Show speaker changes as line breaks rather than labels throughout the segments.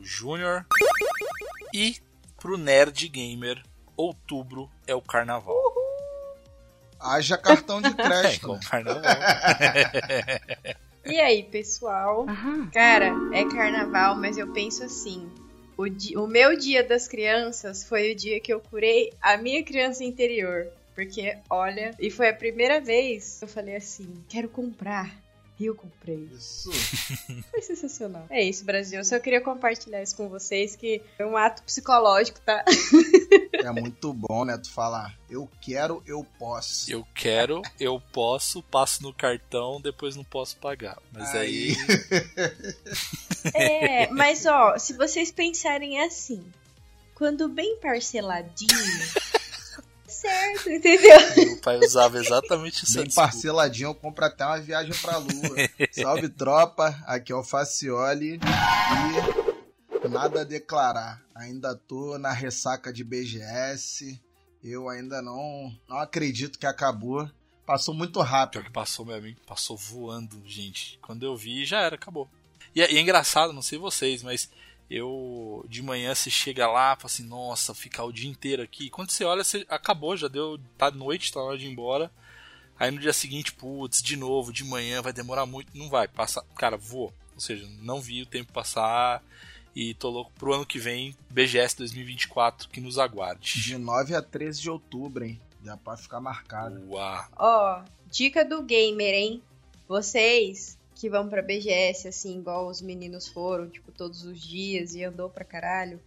É Júnior. E pro Nerd Gamer, outubro é o carnaval.
Haja cartão de
É
crédito. né?
carnaval.
E aí, pessoal? Cara, é carnaval, mas eu penso assim. O, di- o meu dia das crianças foi o dia que eu curei a minha criança interior. Porque, olha, e foi a primeira vez que eu falei assim: quero comprar. E eu comprei.
Isso.
Foi sensacional. É isso, Brasil. Eu só queria compartilhar isso com vocês, que é um ato psicológico, tá?
É muito bom, né? Tu falar, eu quero, eu posso.
Eu quero, eu posso, passo no cartão, depois não posso pagar. Mas aí.
É, mas ó, se vocês pensarem assim, quando bem parceladinho, certo, entendeu?
Meu pai usava exatamente essa
Bem
desculpa.
parceladinho, eu compro até uma viagem pra lua. Salve tropa, aqui é o Facioli e nada a declarar. Ainda tô na ressaca de BGS. Eu ainda não, não acredito que acabou. Passou muito
Pior
rápido.
que passou, meu amigo, passou voando, gente. Quando eu vi, já era, acabou. E é, e é engraçado, não sei vocês, mas eu de manhã você chega lá, fala assim, nossa, ficar o dia inteiro aqui. Quando você olha, você acabou, já deu, tá noite, tá na hora de ir embora. Aí no dia seguinte, putz, de novo, de manhã, vai demorar muito. Não vai, passa. Cara, vou. Ou seja, não vi o tempo passar e tô louco pro ano que vem, BGS 2024, que nos aguarde.
De 9 a 13 de outubro, hein? Já pode ficar marcado.
Uau.
Ó, dica do gamer, hein? Vocês que vão pra BGS, assim, igual os meninos foram, tipo, todos os dias e andou pra caralho,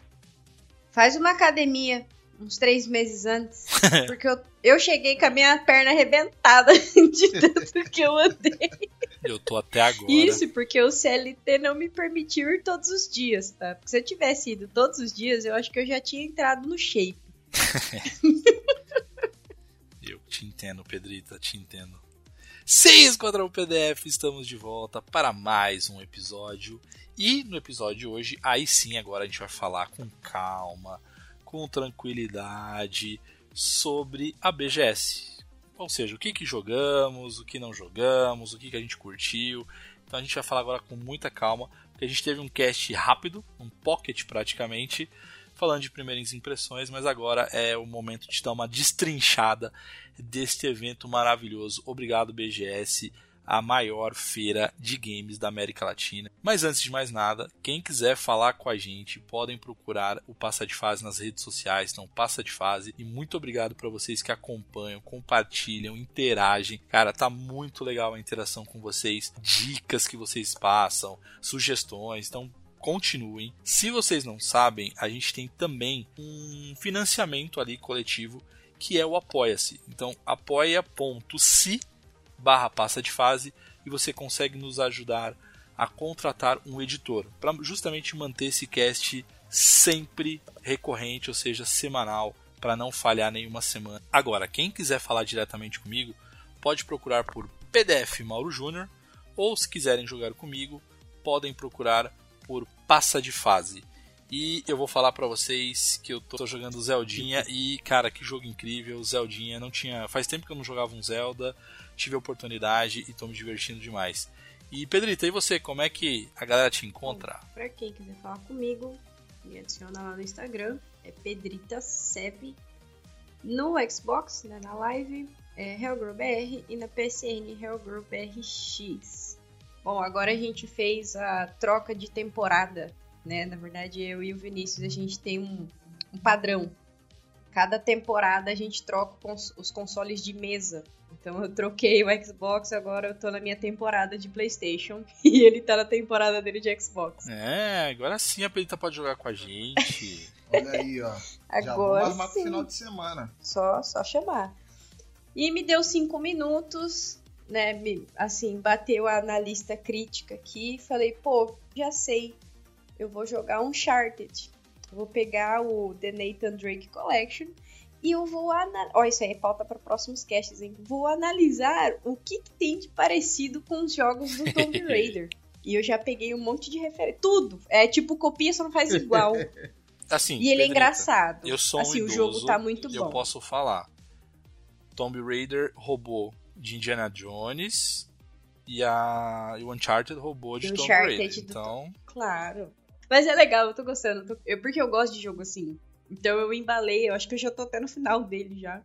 faz uma academia uns três meses antes. Porque eu, eu cheguei com a minha perna arrebentada de tanto que eu andei.
Eu tô até agora.
Isso, porque o CLT não me permitiu ir todos os dias, tá? Porque se eu tivesse ido todos os dias, eu acho que eu já tinha entrado no shape.
Eu te entendo, Pedrita, te entendo. Sim, Esquadrão PDF, estamos de volta para mais um episódio. E no episódio de hoje, aí sim, agora a gente vai falar com calma, com tranquilidade sobre a BGS. Ou seja, o que, que jogamos, o que não jogamos, o que, que a gente curtiu. Então a gente vai falar agora com muita calma, porque a gente teve um cast rápido, um pocket praticamente, falando de primeiras impressões, mas agora é o momento de dar uma destrinchada deste evento maravilhoso. Obrigado, BGS, a maior feira de games da América Latina. Mas antes de mais nada, quem quiser falar com a gente, podem procurar o Passa de Fase nas redes sociais, então Passa de Fase. E muito obrigado para vocês que acompanham, compartilham, interagem. Cara, tá muito legal a interação com vocês, dicas que vocês passam, sugestões. Então continuem. Se vocês não sabem, a gente tem também um financiamento ali coletivo que é o Apoia-se. Então, apoia.se barra passa de fase e você consegue nos ajudar a contratar um editor para justamente manter esse cast sempre recorrente, ou seja, semanal, para não falhar nenhuma semana. Agora, quem quiser falar diretamente comigo, pode procurar por PDF Mauro Júnior ou se quiserem jogar comigo, podem procurar por Passa de Fase. E eu vou falar pra vocês que eu tô jogando Zeldinha e, cara, que jogo incrível, Zeldinha, não tinha, faz tempo que eu não jogava um Zelda, tive a oportunidade e tô me divertindo demais. E Pedrita, e você, como é que a galera te encontra?
Pra quem quiser falar comigo, me adiciona lá no Instagram. É PedritaSeb. No Xbox, né, na live, é HellgirlBR. E na PCN, HellgirlBRX. Bom, agora a gente fez a troca de temporada, né? Na verdade, eu e o Vinícius, a gente tem um, um padrão. Cada temporada a gente troca cons- os consoles de mesa. Então eu troquei o Xbox, agora eu tô na minha temporada de PlayStation. E ele tá na temporada dele de Xbox.
É, agora sim a Pedrita pode jogar com a gente.
Olha aí, ó. Já vamos
Agora
armar pro
sim.
final de semana.
Só, só chamar. E me deu cinco minutos, né? Me, assim, bateu a analista crítica aqui. Falei, pô, já sei. Eu vou jogar Uncharted. Eu vou pegar o The Nathan Drake Collection e eu vou analisar. Ó, isso aí é pauta para próximos casts, hein? Vou analisar o que, que tem de parecido com os jogos do Tomb Raider. e eu já peguei um monte de referência. Tudo. É tipo copia, só não faz igual.
Assim,
e ele é engraçado.
Eu sou um
assim,
idoso,
o jogo tá muito
e
bom.
eu posso falar. Tomb Raider roubou de Indiana Jones e a e o Uncharted roubou de Tomb
Uncharted
Raider.
do
Então,
Claro. Mas é legal, eu tô gostando. tô- eu- porque eu gosto de jogo assim. Então eu embalei, eu acho que eu já tô até no final dele já.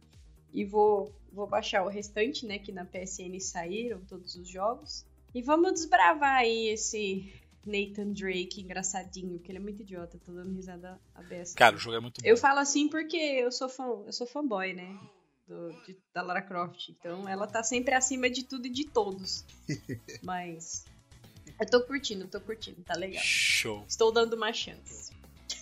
E vou, vou baixar o restante, né? Que na PSN saíram todos os jogos. E vamos desbravar aí esse Nathan Drake engraçadinho, que ele é muito idiota, tô dando risada a beça.
cara, o jogo é muito bom.
Eu falo assim porque eu sou fã, eu sou fanboy, né? Do, de- da Lara Croft. Então ela tá sempre acima de tudo e de todos. Mas. Eu tô curtindo, tô curtindo, tá legal.
Show.
Estou dando uma chance.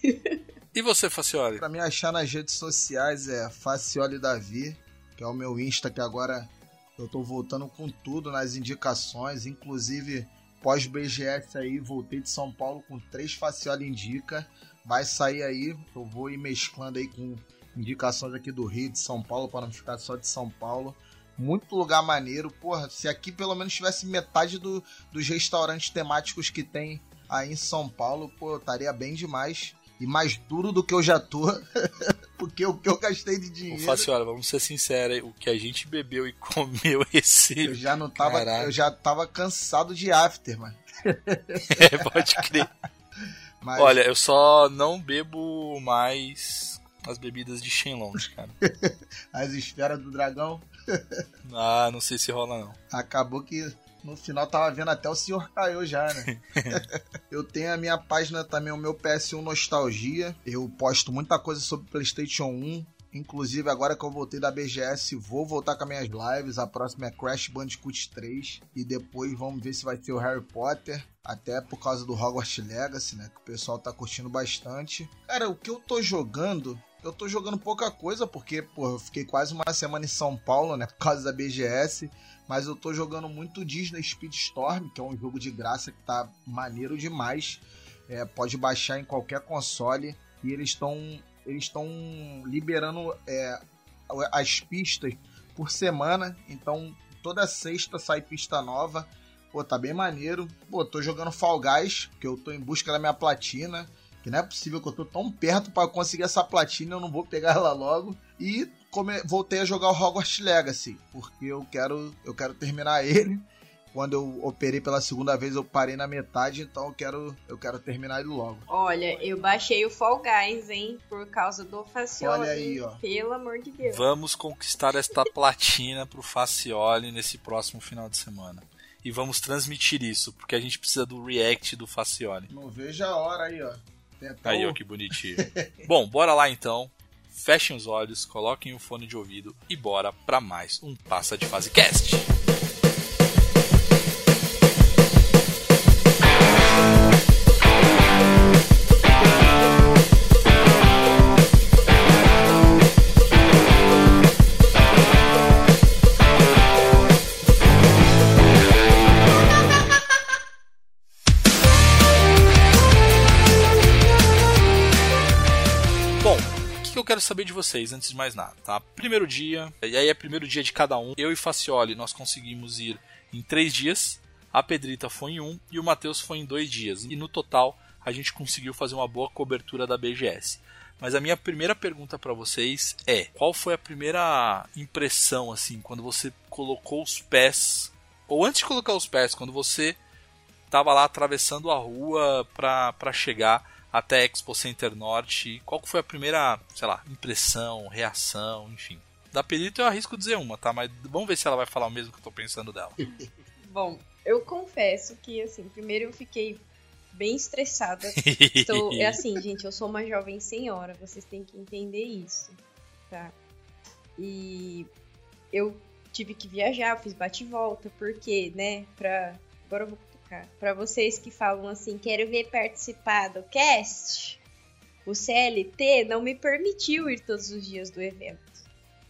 E você, Facioli?
Pra me achar nas redes sociais é Facioli Davi, que é o meu Insta, que agora eu tô voltando com tudo nas indicações, inclusive pós-BGS aí, voltei de São Paulo com três Facioli Indica. Vai sair aí, eu vou ir mesclando aí com indicações aqui do Rio, de São Paulo, para não ficar só de São Paulo. Muito lugar maneiro, porra, se aqui pelo menos tivesse metade do, dos restaurantes temáticos que tem aí em São Paulo, pô, eu estaria bem demais e mais duro do que eu já tô, porque o que eu gastei de dinheiro,
vamos ser sinceros o que a gente bebeu e comeu esse.
eu já não tava,
Caralho.
eu já tava cansado de after, mano.
É, pode crer.
Mas,
Olha, eu só não bebo mais as bebidas de Shenlong, cara.
as esferas do dragão,
Ah, não sei se rola não.
acabou que no final tava vendo até o senhor caiu já, né? eu tenho a minha página também, o meu PS1 Nostalgia. Eu posto muita coisa sobre PlayStation 1. Inclusive, agora que eu voltei da BGS, vou voltar com as minhas lives. A próxima é Crash Bandicoot 3. E depois vamos ver se vai ter o Harry Potter. Até por causa do Hogwarts Legacy, né? Que o pessoal tá curtindo bastante. Cara, o que eu tô jogando eu tô jogando pouca coisa, porque, pô, eu fiquei quase uma semana em São Paulo, né? Por causa da BGS. Mas eu tô jogando muito Disney Speedstorm, que é um jogo de graça que tá maneiro demais. É, pode baixar em qualquer console. E eles estão eles estão liberando é, as pistas por semana. Então toda sexta sai pista nova. Pô, tá bem maneiro. Pô, tô jogando Fall Guys, que eu tô em busca da minha platina. Que não é possível que eu tô tão perto para conseguir essa platina, eu não vou pegar ela logo. E come... voltei a jogar o Hogwarts Legacy, porque eu quero, eu quero terminar ele. Quando eu operei pela segunda vez, eu parei na metade, então eu quero, eu quero terminar ele logo.
Olha, eu baixei o Fall Guys, hein? Por causa do Facioli.
Olha aí, ó.
Pelo amor de Deus.
Vamos conquistar esta platina pro Facioli nesse próximo final de semana. E vamos transmitir isso, porque a gente precisa do react do Facioli.
Não vejo a hora aí, ó. Até
Aí, ó, que bonitinho. Bom, bora lá então. Fechem os olhos, coloquem o fone de ouvido e bora pra mais um Passa de Fase Cast. Quero saber de vocês antes de mais nada, tá? Primeiro dia, e aí é primeiro dia de cada um. Eu e Facioli nós conseguimos ir em três dias. A Pedrita foi em um e o Matheus foi em dois dias. E no total a gente conseguiu fazer uma boa cobertura da BGS. Mas a minha primeira pergunta para vocês é: qual foi a primeira impressão assim quando você colocou os pés ou antes de colocar os pés, quando você tava lá atravessando a rua pra chegar até Expo Center Norte. Qual que foi a primeira, sei lá, impressão, reação, enfim? Da Perito eu arrisco dizer uma, tá? Mas vamos ver se ela vai falar o mesmo que eu tô pensando dela.
Bom, eu confesso que, assim, primeiro eu fiquei bem estressada. Estou, é assim, gente, eu sou uma jovem senhora, vocês têm que entender isso, tá? E eu tive que viajar, fiz bate e volta, porque, né, pra... Agora eu vou cutucar. Pra vocês que falam assim, quero ver participar do cast, o CLT não me permitiu ir todos os dias do evento.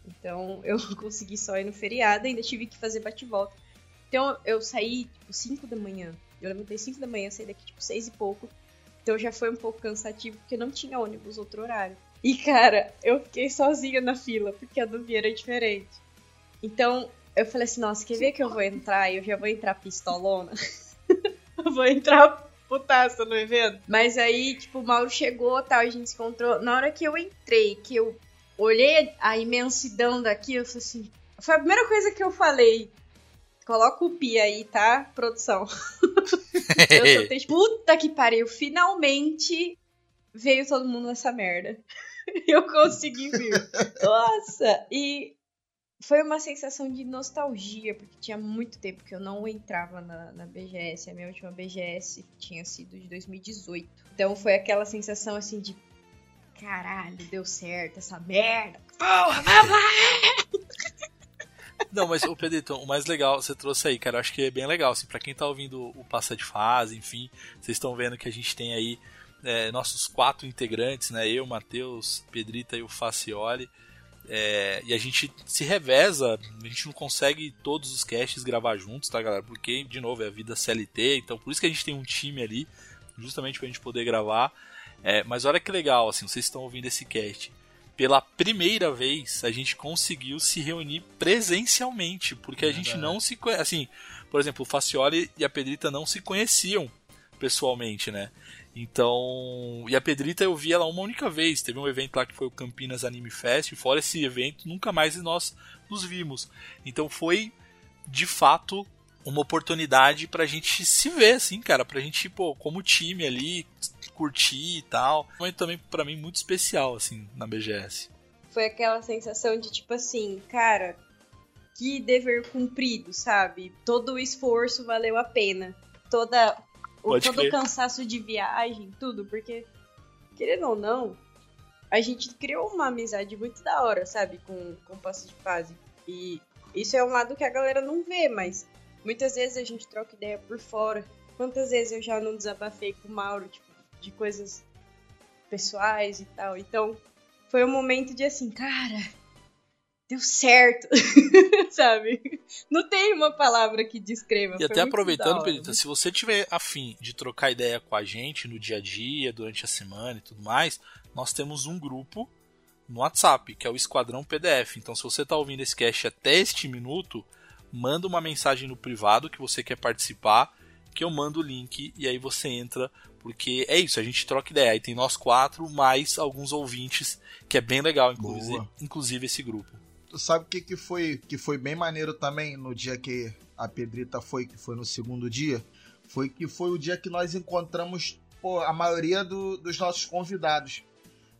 Então eu consegui só ir no feriado, ainda tive que fazer bate e volta. Então eu saí, tipo, 5 da manhã. Eu levantei 5 da manhã, saí daqui, tipo, 6 e pouco. Então já foi um pouco cansativo, porque não tinha ônibus outro horário. E, cara, eu fiquei sozinha na fila, porque a do Via era diferente. Então, eu falei assim, nossa, quer ver que eu vou entrar? Eu já vou entrar pistolona. vou entrar putaça no evento. Mas aí, tipo, o Mauro chegou, tal, a gente se encontrou. Na hora que eu entrei, que eu olhei a imensidão daqui, eu falei assim... Foi a primeira coisa que eu falei. Coloca o pi aí, tá, produção? eu soltei, puta que pariu, finalmente veio todo mundo nessa merda. eu consegui vir. Nossa! E foi uma sensação de nostalgia, porque tinha muito tempo que eu não entrava na, na BGS. A minha última BGS tinha sido de 2018. Então foi aquela sensação assim de caralho, deu certo essa merda. Porra!
Não, mas o Pedrito, o mais legal você trouxe aí, cara, eu acho que é bem legal, assim, para quem tá ouvindo o Passa de Fase, enfim, vocês estão vendo que a gente tem aí é, nossos quatro integrantes, né? Eu, Matheus, Pedrita e o Facioli. É, e a gente se reveza, a gente não consegue todos os casts gravar juntos, tá, galera? Porque, de novo, é a vida CLT, então por isso que a gente tem um time ali, justamente pra gente poder gravar. É, mas olha que legal, assim, vocês estão ouvindo esse cast. Pela primeira vez, a gente conseguiu se reunir presencialmente, porque a gente não se conhece. Assim, por exemplo, o Facioli e a Pedrita não se conheciam pessoalmente, né? Então, e a Pedrita eu vi ela uma única vez. Teve um evento lá que foi o Campinas Anime Fest. E fora esse evento, nunca mais nós nos vimos. Então foi, de fato, uma oportunidade pra gente se ver, assim, cara. Pra gente, pô, como time ali, curtir e tal. Momento também, pra mim, muito especial, assim, na BGS.
Foi aquela sensação de, tipo assim, cara, que dever cumprido, sabe? Todo o esforço valeu a pena. Toda todo
crer.
o cansaço de viagem, tudo, porque, querendo ou não, a gente criou uma amizade muito da hora, sabe, com, com o passo de fase. E isso é um lado que a galera não vê, mas muitas vezes a gente troca ideia por fora. Quantas vezes eu já não desabafei com o Mauro, tipo, de coisas pessoais e tal. Então, foi um momento de assim, cara, deu certo, sabe? Não tem uma palavra que descreva.
E até aproveitando. Pedrita, se você tiver afim de trocar ideia com a gente no dia a dia, durante a semana e tudo mais, nós temos um grupo no WhatsApp, que é o Esquadrão PDF. Então, se você está ouvindo esse cast até este minuto, manda uma mensagem no privado que você quer participar, que eu mando o link e aí você entra, porque é isso, a gente troca ideia. Aí tem nós quatro, mais alguns ouvintes, que é bem legal, inclusive,
Boa.
inclusive esse grupo.
Sabe o que, que foi que foi bem maneiro também no dia que a Pedrita foi, que foi no segundo dia? Foi que foi o dia que nós encontramos pô, a maioria do- dos nossos convidados.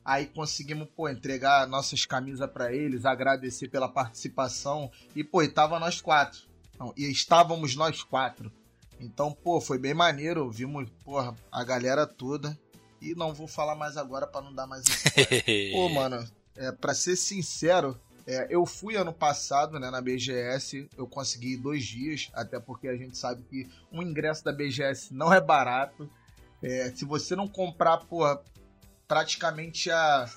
Aí conseguimos, pô, entregar nossas camisas pra eles, agradecer pela participação. E, pô, e tava nós quatro. Não, e estávamos nós quatro. Então, pô, foi bem maneiro. Vimos, porra, a galera toda. E não vou falar mais agora pra não dar mais Pô, mano, é, pra ser sincero, é, eu fui ano passado, né, na BGS, eu consegui dois dias, até porque a gente sabe que um ingresso da BGS não é barato. É, se você não comprar, porra, praticamente há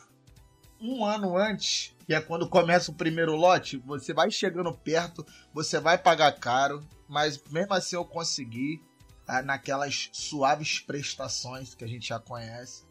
um ano antes, que é quando começa o primeiro lote, você vai chegando perto, você vai pagar caro, mas mesmo assim eu consegui, tá, naquelas suaves prestações que a gente já conhece.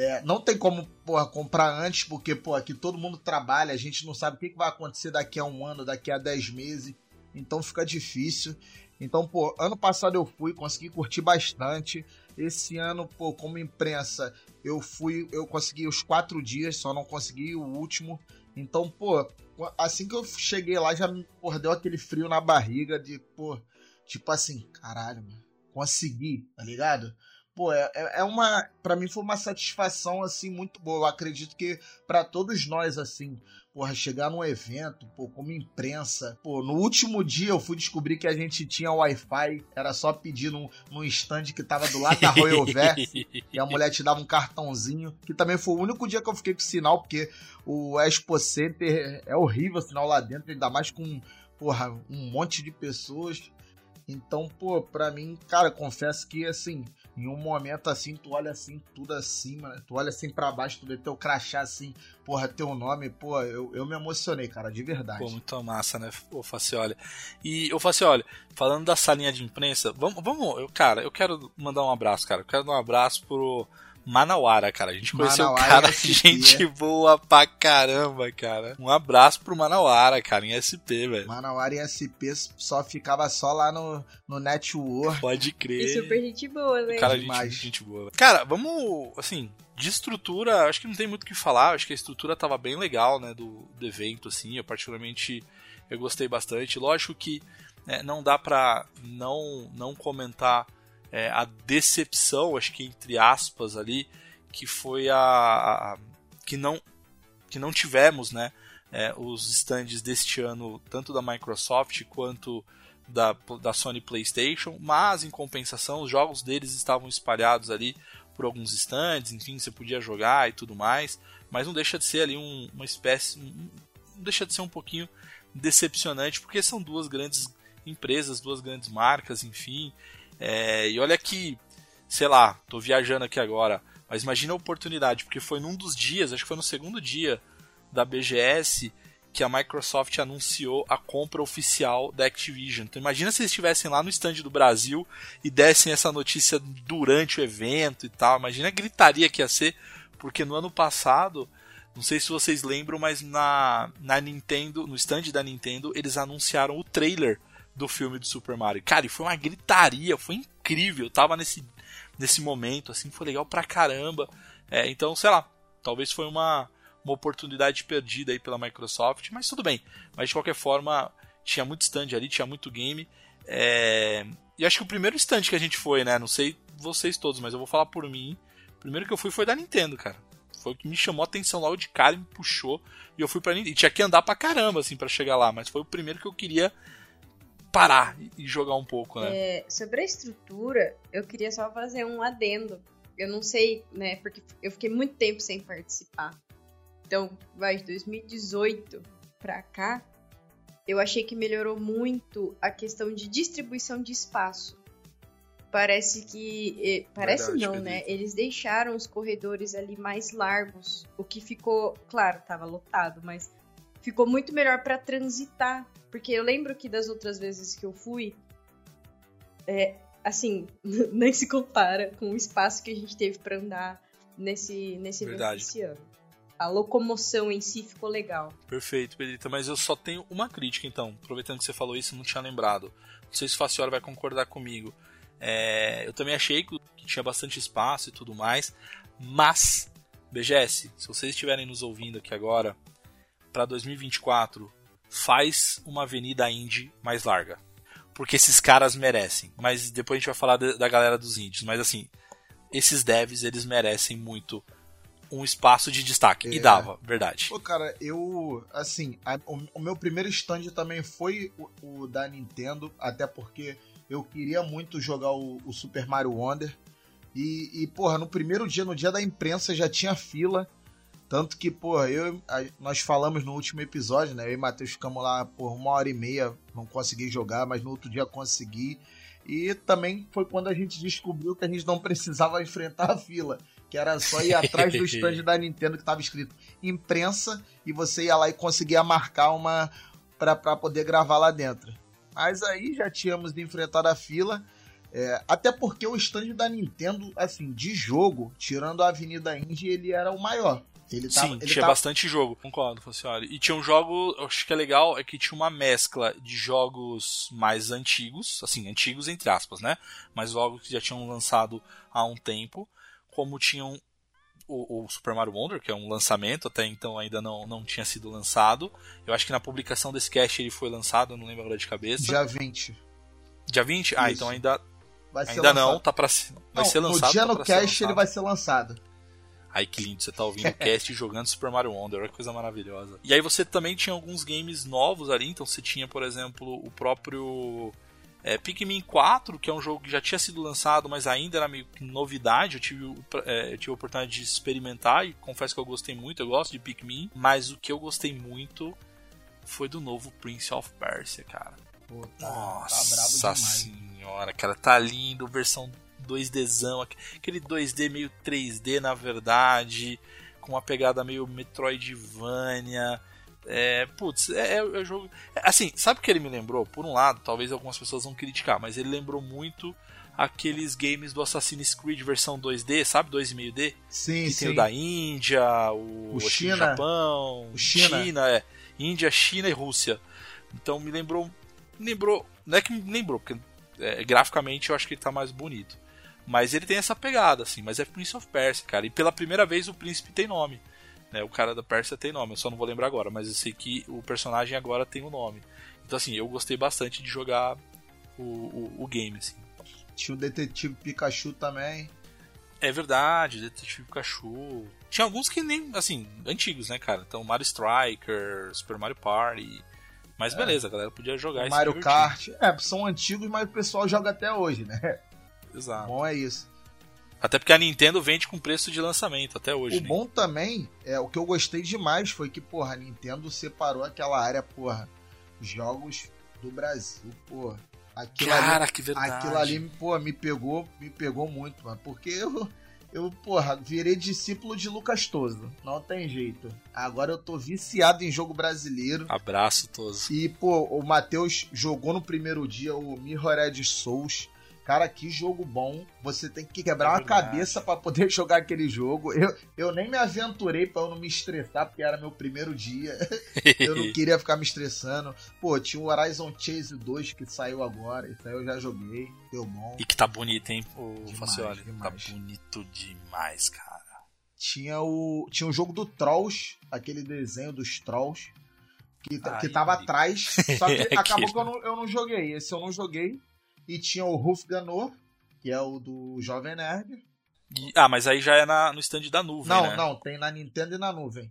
É, não tem como porra, comprar antes, porque pô, aqui todo mundo trabalha, a gente não sabe o que, vai acontecer daqui a um ano, daqui a dez meses, então fica difícil. Então, pô, ano passado eu fui, consegui curtir bastante. Esse ano, pô, como imprensa, eu fui, eu consegui os quatro dias, só não consegui o último. Então, pô, assim que eu cheguei lá, já me porra, deu aquele frio na barriga de, pô, tipo assim, caralho, mano consegui, tá ligado? Pô, é, é uma. para mim foi uma satisfação, assim, muito boa. Eu acredito que para todos nós, assim, porra, chegar num evento, pô, como imprensa. Pô, no último dia eu fui descobrir que a gente tinha Wi-Fi, era só pedir num, num stand que tava do lado da Royal Verse, e a mulher te dava um cartãozinho, que também foi o único dia que eu fiquei com sinal, porque o Expo Center é horrível o sinal lá dentro, ainda mais com, porra, um monte de pessoas. Então, pô, pra mim, cara, confesso que, assim, em um momento assim, tu olha assim, tudo acima, né? tu olha assim para baixo, tu vê teu crachá assim, porra, teu nome, pô, eu, eu me emocionei, cara, de verdade.
Pô, muito massa, né, ô Facioli? E, ô Facioli, falando da salinha de imprensa, vamos, vamos, eu, cara, eu quero mandar um abraço, cara, eu quero dar um abraço pro Manauara, cara. A gente conheceu o cara, SP, gente boa pra caramba, cara. Um abraço pro Manauara, cara, em SP, velho.
Manauara em SP só ficava só lá no, no network.
Pode crer.
E super gente boa, né?
Cara, gente, gente boa. Cara, vamos, assim, de estrutura, acho que não tem muito o que falar. Acho que a estrutura tava bem legal, né, do, do evento, assim. Eu particularmente, eu gostei bastante. Lógico que né, não dá pra não, não comentar é, a decepção, acho que entre aspas ali, que foi a, a que não que não tivemos, né, é, os stands deste ano tanto da Microsoft quanto da, da Sony PlayStation, mas em compensação os jogos deles estavam espalhados ali por alguns stands, enfim, você podia jogar e tudo mais, mas não deixa de ser ali um, uma espécie, um, não deixa de ser um pouquinho decepcionante, porque são duas grandes empresas, duas grandes marcas, enfim, é, e olha que, sei lá, tô viajando aqui agora, mas imagina a oportunidade, porque foi num dos dias, acho que foi no segundo dia da BGS, que a Microsoft anunciou a compra oficial da Activision. Então imagina se eles estivessem lá no stand do Brasil e dessem essa notícia durante o evento e tal. Imagina a gritaria que ia ser, porque no ano passado, não sei se vocês lembram, mas na, na Nintendo, no stand da Nintendo, eles anunciaram o trailer do filme do Super Mario. Cara, e foi uma gritaria, foi incrível. Eu tava nesse, nesse momento, assim, foi legal pra caramba. É, então, sei lá, talvez foi uma, uma oportunidade perdida aí pela Microsoft, mas tudo bem. Mas de qualquer forma, tinha muito stand ali, tinha muito game. É... E acho que o primeiro stand que a gente foi, né? Não sei vocês todos, mas eu vou falar por mim. O primeiro que eu fui foi da Nintendo, cara. Foi o que me chamou a atenção logo de cara, me puxou. E eu fui pra Nintendo. E tinha que andar pra caramba, assim, para chegar lá. Mas foi o primeiro que eu queria parar e jogar um pouco, né?
É, sobre a estrutura, eu queria só fazer um adendo. Eu não sei, né? Porque eu fiquei muito tempo sem participar. Então, vai de 2018 pra cá, eu achei que melhorou muito a questão de distribuição de espaço. Parece que. Parece Verdade, não, né? Eles deixaram os corredores ali mais largos. O que ficou. Claro, tava lotado, mas ficou muito melhor para transitar. Porque eu lembro que das outras vezes que eu fui, é, assim, nem se compara com o espaço que a gente teve para andar nesse, nesse esse ano. A locomoção em si ficou legal.
Perfeito, Pedrita, mas eu só tenho uma crítica então. Aproveitando que você falou isso, eu não tinha lembrado. Não sei se o Faciora vai concordar comigo. É, eu também achei que tinha bastante espaço e tudo mais, mas BGS, se vocês estiverem nos ouvindo aqui agora, para 2024 faz uma avenida indie mais larga. Porque esses caras merecem. Mas depois a gente vai falar da galera dos indies. Mas assim, esses devs, eles merecem muito um espaço de destaque. É. E dava, verdade.
Pô, cara, eu. Assim, a, o, o, meu primeiro stand também foi o, o, da Nintendo, até porque eu queria muito jogar o, o Super Mario Wonder. E, e, porra, no primeiro dia, no dia da imprensa, já tinha fila. Tanto que, pô, eu, a, nós falamos no último episódio, né? Eu e o Matheus ficamos lá por uma hora e meia, não consegui jogar, mas no outro dia consegui. E também foi quando a gente descobriu que a gente não precisava enfrentar a fila, que era só ir atrás do stand da Nintendo que estava escrito imprensa e você ia lá e conseguia marcar uma para poder gravar lá dentro. Mas aí já tínhamos enfrentado a fila. É, até porque o stand da Nintendo, assim, de jogo, tirando a Avenida Indy, ele era o maior.
Ele tava, Sim, ele tinha tava... bastante jogo, concordo, Fancioli. E tinha um jogo, acho que é legal, é que tinha uma mescla de jogos mais antigos, assim, antigos entre aspas, né? Mas jogos que já tinham lançado há um tempo, como tinham o, o, Super Mario Wonder, que é um lançamento, até então ainda não, não tinha sido lançado. Eu acho que na publicação desse cast ele foi lançado, eu não lembro agora de cabeça.
Dia 20.
Dia 20? Isso. Ah, então ainda Ainda
lançado.
não, tá pra vai
Não,
ser lançado.
no dia
tá
no cast ele vai ser lançado.
Ai, que lindo, você tá ouvindo o cast jogando Super Mario Wonder, olha que coisa maravilhosa. E aí você também tinha alguns games novos ali, então você tinha, por exemplo, o próprio é, Pikmin 4, que é um jogo que já tinha sido lançado, mas ainda era meio novidade. Eu tive, é, eu tive a oportunidade de experimentar e confesso que eu gostei muito, eu gosto de Pikmin, mas o que eu gostei muito foi do novo Prince of Persia, cara.
Pô, tá,
Nossa
tá brabo demais.
senhora, cara, tá lindo, versão 2Dzão, aqu- aquele 2D meio 3D na verdade, com uma pegada meio Metroidvania. É, putz, é, é, é jogo. é, Assim, sabe o que ele me lembrou? Por um lado, talvez algumas pessoas vão criticar, mas ele lembrou muito aqueles games do Assassin's Creed versão 2D, sabe? 2,5D?
Sim,
Que
sim.
tem o da Índia, o,
O China.
Japão,
O China.
é. Índia, China e Rússia. Então me lembrou. lembrou. Não é que me lembrou, porque é, graficamente eu acho que ele tá mais bonito. Mas ele tem essa pegada, assim. Mas é Prince of Persia, cara. E pela primeira vez o príncipe tem nome. Né? O cara da Pérsia tem nome, eu só não vou lembrar agora. Mas eu sei que o personagem agora tem um nome. Então, assim, eu gostei bastante de jogar o, o, o game, assim.
Tinha o Detetive Pikachu também.
É verdade, Detetive Pikachu. Tinha alguns que nem, assim, antigos, né, cara? Então, Mario Striker, Super Mario Party. Mas beleza, a galera podia jogar
Mario. Kart. É, são antigos, mas o pessoal joga até hoje, né?
Exato.
Bom é isso.
Até porque a Nintendo vende com preço de lançamento até hoje,
O
né?
bom também, é o que eu gostei demais foi que, porra, a Nintendo separou aquela área, porra, jogos do Brasil, porra. Aquilo
Cara,
ali,
que verdade.
aquilo ali, pô, me pegou, me pegou muito, mano. Porque eu, eu, porra, virei discípulo de Lucas Toso. Não tem jeito. Agora eu tô viciado em jogo brasileiro.
Abraço, Toso.
E, pô, o Matheus jogou no primeiro dia o Mirrored Souls. Cara, que jogo bom. Você tem que quebrar
É
uma cabeça pra poder jogar aquele jogo. Eu, eu nem me aventurei pra eu não me estressar, porque era meu primeiro dia. Eu não queria ficar me estressando. Pô, tinha o Horizon Chase 2 que saiu agora. Isso aí eu já joguei. Deu bom.
E que tá bonito, hein, o
Demais,
Facioli? Tá bonito demais, cara.
Tinha o, tinha o jogo do Trolls, aquele desenho dos Trolls. Que, ta- que
Ai,
tava atrás. Só que
Aquele.
acabou que eu não, eu não joguei. Esse eu não joguei. E tinha o Ruf Ganor, que é o do Jovem Nerd.
E- ah, mas aí já é na, no stand da nuvem,
não,
né?
não, tem na Nintendo e na nuvem.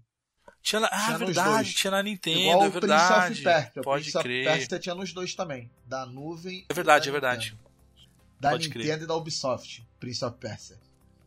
Tinha na, ah,
Tinha
verdade,
dois.
tinha na Nintendo,
Igual
é
o Prince
verdade.
of Persia.
Pode
Prince of
crer.
Persia tinha nos dois também. Da nuvem.
É
e
verdade,
da
é verdade.
Nintendo. Da
Pode crer.
Nintendo e da Ubisoft. Prince of Persia.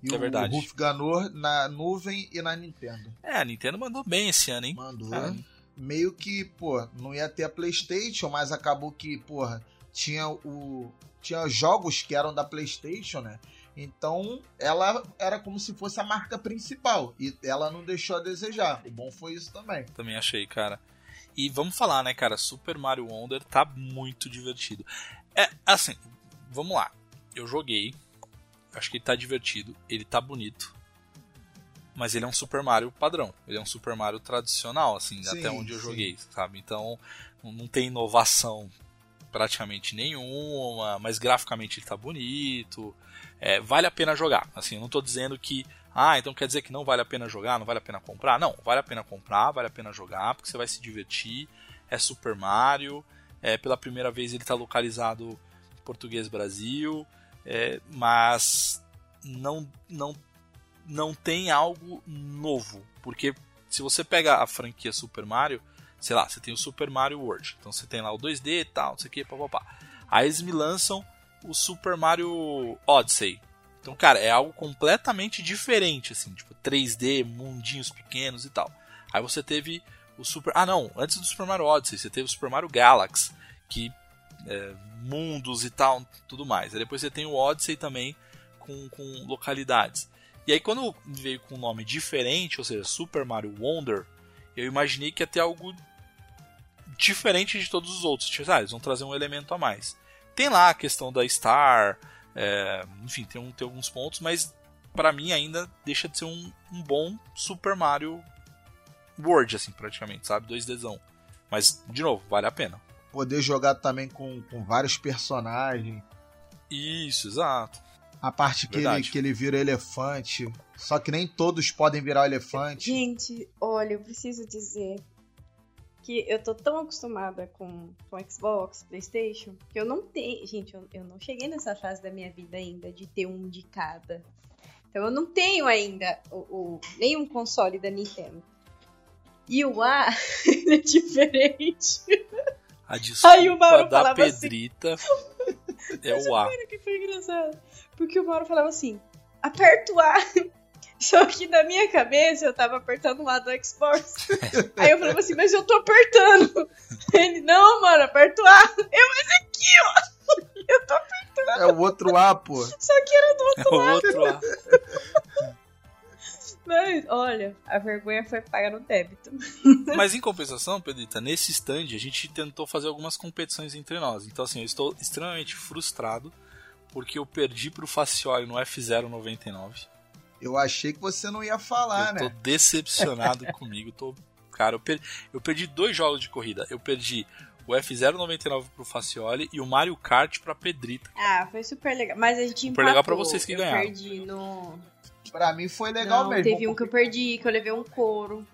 E
É
o
verdade.
Ruf Ganor na nuvem e na Nintendo.
É, a Nintendo mandou bem esse ano, hein?
Mandou.
Cara.
Meio que, pô, não ia ter a PlayStation, mas acabou que, porra, tinha o. Tinha jogos que eram da PlayStation, né? Então, ela era como se fosse a marca principal. E ela não deixou a desejar. O bom foi isso também.
Também achei, cara. E vamos falar, né, cara? Super Mario Wonder tá muito divertido. É, assim, vamos lá. Eu joguei. Acho que ele tá divertido. Ele tá bonito. Mas ele é um Super Mario padrão. Ele é um Super Mario tradicional, assim,
Sim,
até onde eu
sim.
joguei, sabe? Então, não não tem inovação praticamente nenhuma, mas graficamente ele tá bonito. É, vale a pena jogar. Assim, eu não tô dizendo que ah, então quer dizer que não vale a pena jogar, não vale a pena comprar? Não, vale a pena comprar, vale a pena jogar, porque você vai se divertir. É Super Mario, é, pela primeira vez ele está localizado em português Brasil, é, mas não, não, não tem algo novo, porque se você pega a franquia Super Mario, sei lá, você tem o Super Mario World, então você tem lá o 2D e tal, não sei o que, papapá. Aí eles me lançam o Super Mario Odyssey, então, cara, é algo completamente diferente, assim, tipo 3D, mundinhos pequenos e tal. Aí você teve o Super. Ah, não, antes do Super Mario Odyssey, você teve o Super Mario Galaxy, que é, mundos e tal, tudo mais. Aí depois você tem o Odyssey também com, com localidades. E aí quando veio com um nome diferente, ou seja, Super Mario Wonder, eu imaginei que ia ter algo diferente de todos os outros. Tipo, ah, eles vão trazer um elemento a mais. Tem lá a questão da Star, é, enfim, tem, um, tem alguns pontos, mas para mim ainda deixa de ser um, um bom Super Mario World, assim, praticamente, sabe? 2Dzão. Mas, de novo, vale a pena.
Poder jogar também com, com vários personagens.
Isso, exato.
A parte que ele, que ele vira elefante. Só que nem todos podem virar o elefante.
Gente, olha, eu preciso dizer. Que eu tô tão acostumada com, com Xbox, Playstation, que eu não tenho. Gente, eu, eu não cheguei nessa fase da minha vida ainda de ter um de cada. Então eu não tenho ainda o, o nenhum console da Nintendo. E o A é diferente.
A desculpa
Aí o Mauro
da
assim.
Pedrita é o A.
Que foi engraçado. Porque o Mauro falava assim: aperta o A. Só que na minha cabeça eu tava apertando o A do Xbox. Aí eu falava assim, mas eu tô apertando. Ele, não, mano, aperta o A. Eu, mas aqui, ó. Eu tô apertando.
É o outro A, pô.
Só que era do
É
outro
o
lado.
outro A.
Mas, olha, a vergonha foi paga no débito.
Mas em compensação, Pedrita, nesse stand a gente tentou fazer algumas competições entre nós. Então, assim, eu estou extremamente frustrado porque eu perdi pro Facioli no F099.
Eu achei que você não ia falar,
eu tô
né?
decepcionado comigo. Tô, cara, eu, per- eu perdi dois jogos de corrida. Eu perdi o F099 pro Facioli e o Mario Kart pra Pedrita.
Ah, foi super legal. Mas a gente
Super legal pra vocês que
eu
ganharam.
perdi no...
Pra mim foi legal
Não,
mesmo.
teve um que eu perdi, que eu levei um couro.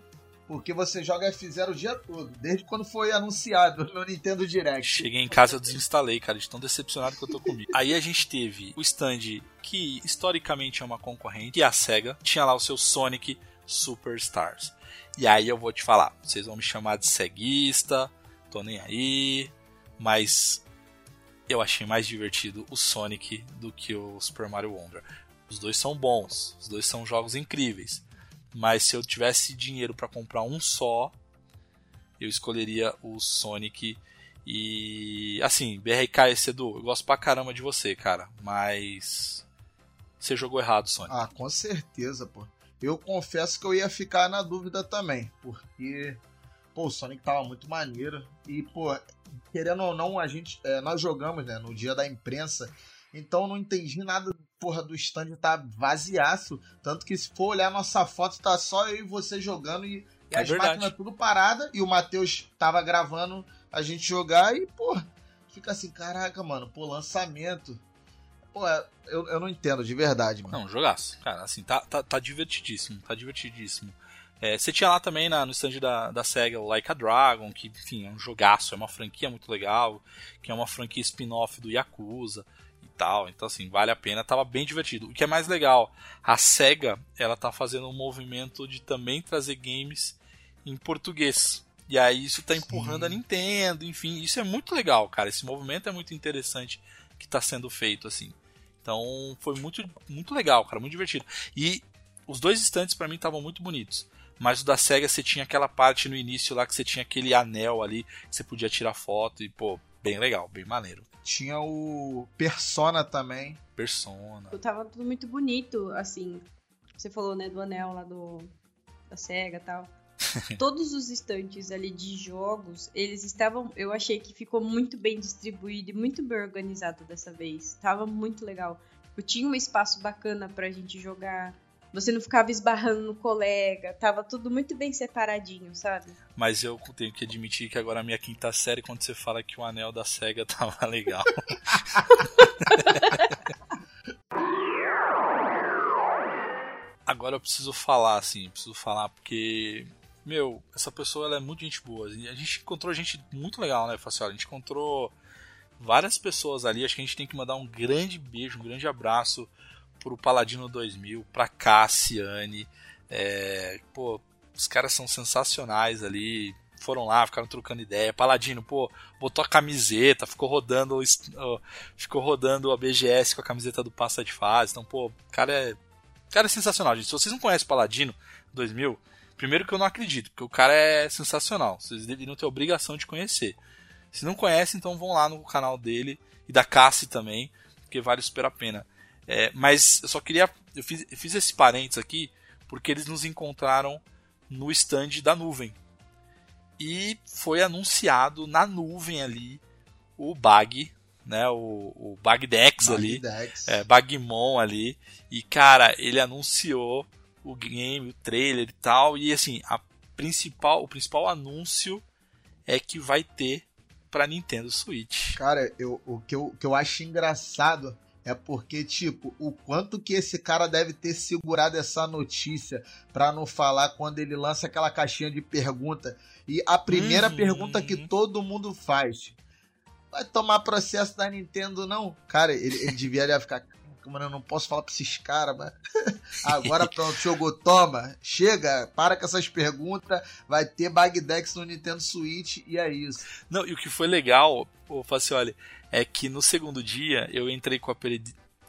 Porque você joga F0 o dia todo, desde quando foi anunciado no Nintendo Direct.
Cheguei em casa, eu desinstalei, cara, de tão decepcionado que eu tô comigo. Aí a gente teve o stand que historicamente é uma concorrente, é a SEGA. Tinha lá o seu Sonic Superstars. E aí eu vou te falar, vocês vão me chamar de ceguista, tô nem aí, mas eu achei mais divertido o Sonic do que o Super Mario Wonder. Os dois são bons, os dois são jogos incríveis. Mas se eu tivesse dinheiro pra comprar um só, eu escolheria o Sonic. E assim, BRK esse Edu, eu gosto pra caramba de você, cara. Mas. Você jogou errado, Sonic.
Ah, com certeza, pô. Eu confesso que eu ia ficar na dúvida também, porque pô, o Sonic tava muito maneiro e pô, querendo ou não, a gente é, nós jogamos, né, no dia da imprensa, então não entendi nada, porra, do stand tá vaziaço, tanto que se for olhar nossa foto tá só eu e você jogando e, e
É
as
verdade.
máquinas tudo parada e o Matheus tava gravando a gente jogar e pô, fica assim, caraca, mano, pô, lançamento. Pô, é, eu, eu não entendo de verdade, mano.
Não, jogaço. Cara, assim, tá, tá, tá divertidíssimo. Tá divertidíssimo. É, você tinha lá também na, no stand da, da SEGA o Like a Dragon, que, enfim, é um jogaço, é uma franquia muito legal, que é uma franquia spin-off do Yakuza e tal. Então, assim, vale a pena, tava bem divertido. O que é mais legal, a SEGA, ela tá fazendo um movimento de também trazer games em português. E aí isso tá empurrando a Nintendo, enfim, isso é muito legal, cara. Esse movimento é muito interessante que tá sendo feito, assim. Então foi muito, muito legal, cara, muito divertido. E os dois estantes para mim estavam muito bonitos. Mas o da SEGA você tinha aquela parte no início lá que você tinha aquele anel ali que você podia tirar foto e, pô, bem legal, bem maneiro.
Tinha o Persona também.
Persona.
Tava tudo muito bonito, assim. Você falou, né, do anel lá do da SEGA e tal. Todos os estantes ali de jogos, eles estavam. Eu achei que ficou muito bem distribuído e muito bem organizado dessa vez. Tava muito legal. Eu tinha um espaço bacana pra gente jogar. Você não ficava esbarrando no colega. Tava tudo muito bem separadinho, sabe?
Mas eu tenho que admitir que agora a minha quinta série, quando você fala que o anel da SEGA tava legal. agora eu preciso falar, assim, preciso falar porque, meu, essa pessoa ela é muito gente boa. A gente encontrou gente muito legal, né, Facial? A gente encontrou várias pessoas ali. Acho que a gente tem que mandar um grande beijo, um grande abraço pro Paladino 2000, pra Cassiane. É, pô, os caras são sensacionais ali. Foram lá, ficaram trocando ideia. Paladino, pô, botou a camiseta, ficou rodando, ficou rodando a BGS com a camiseta do Passa de Fase. Então, pô, o cara é, cara é sensacional, gente. Se vocês não conhecem o Paladino 2000, primeiro que eu não acredito, porque o cara é sensacional. Vocês deveriam ter obrigação de conhecer. Se não conhecem, então vão lá no canal dele e da Cassie também, porque vale super a pena. É, mas eu só queria. Eu fiz, eu fiz esse parênteses aqui porque eles nos encontraram no stand da nuvem. E foi anunciado na nuvem ali o Bag, né? O, o Bagdex ali.
Bagdex.
É, Bagmon ali. E, cara, ele anunciou o game, o trailer e tal. E assim, a principal, o principal anúncio é que vai ter pra Nintendo Switch.
Cara, eu, o, que eu, o que eu acho engraçado é porque, tipo, o quanto que esse cara deve ter segurado essa notícia pra não falar quando ele lança aquela caixinha de pergunta. E a primeira
Uhum.
pergunta que todo mundo faz: vai tomar processo da Nintendo, não? Cara, ele, ele devia ali ficar. Mano, eu não posso falar pra esses caras, mas. Agora pronto, jogou, toma, chega, para com essas perguntas, vai ter Bagdex no Nintendo Switch e é isso.
Não, e o que foi legal, ô Facioli, é que no segundo dia eu entrei com a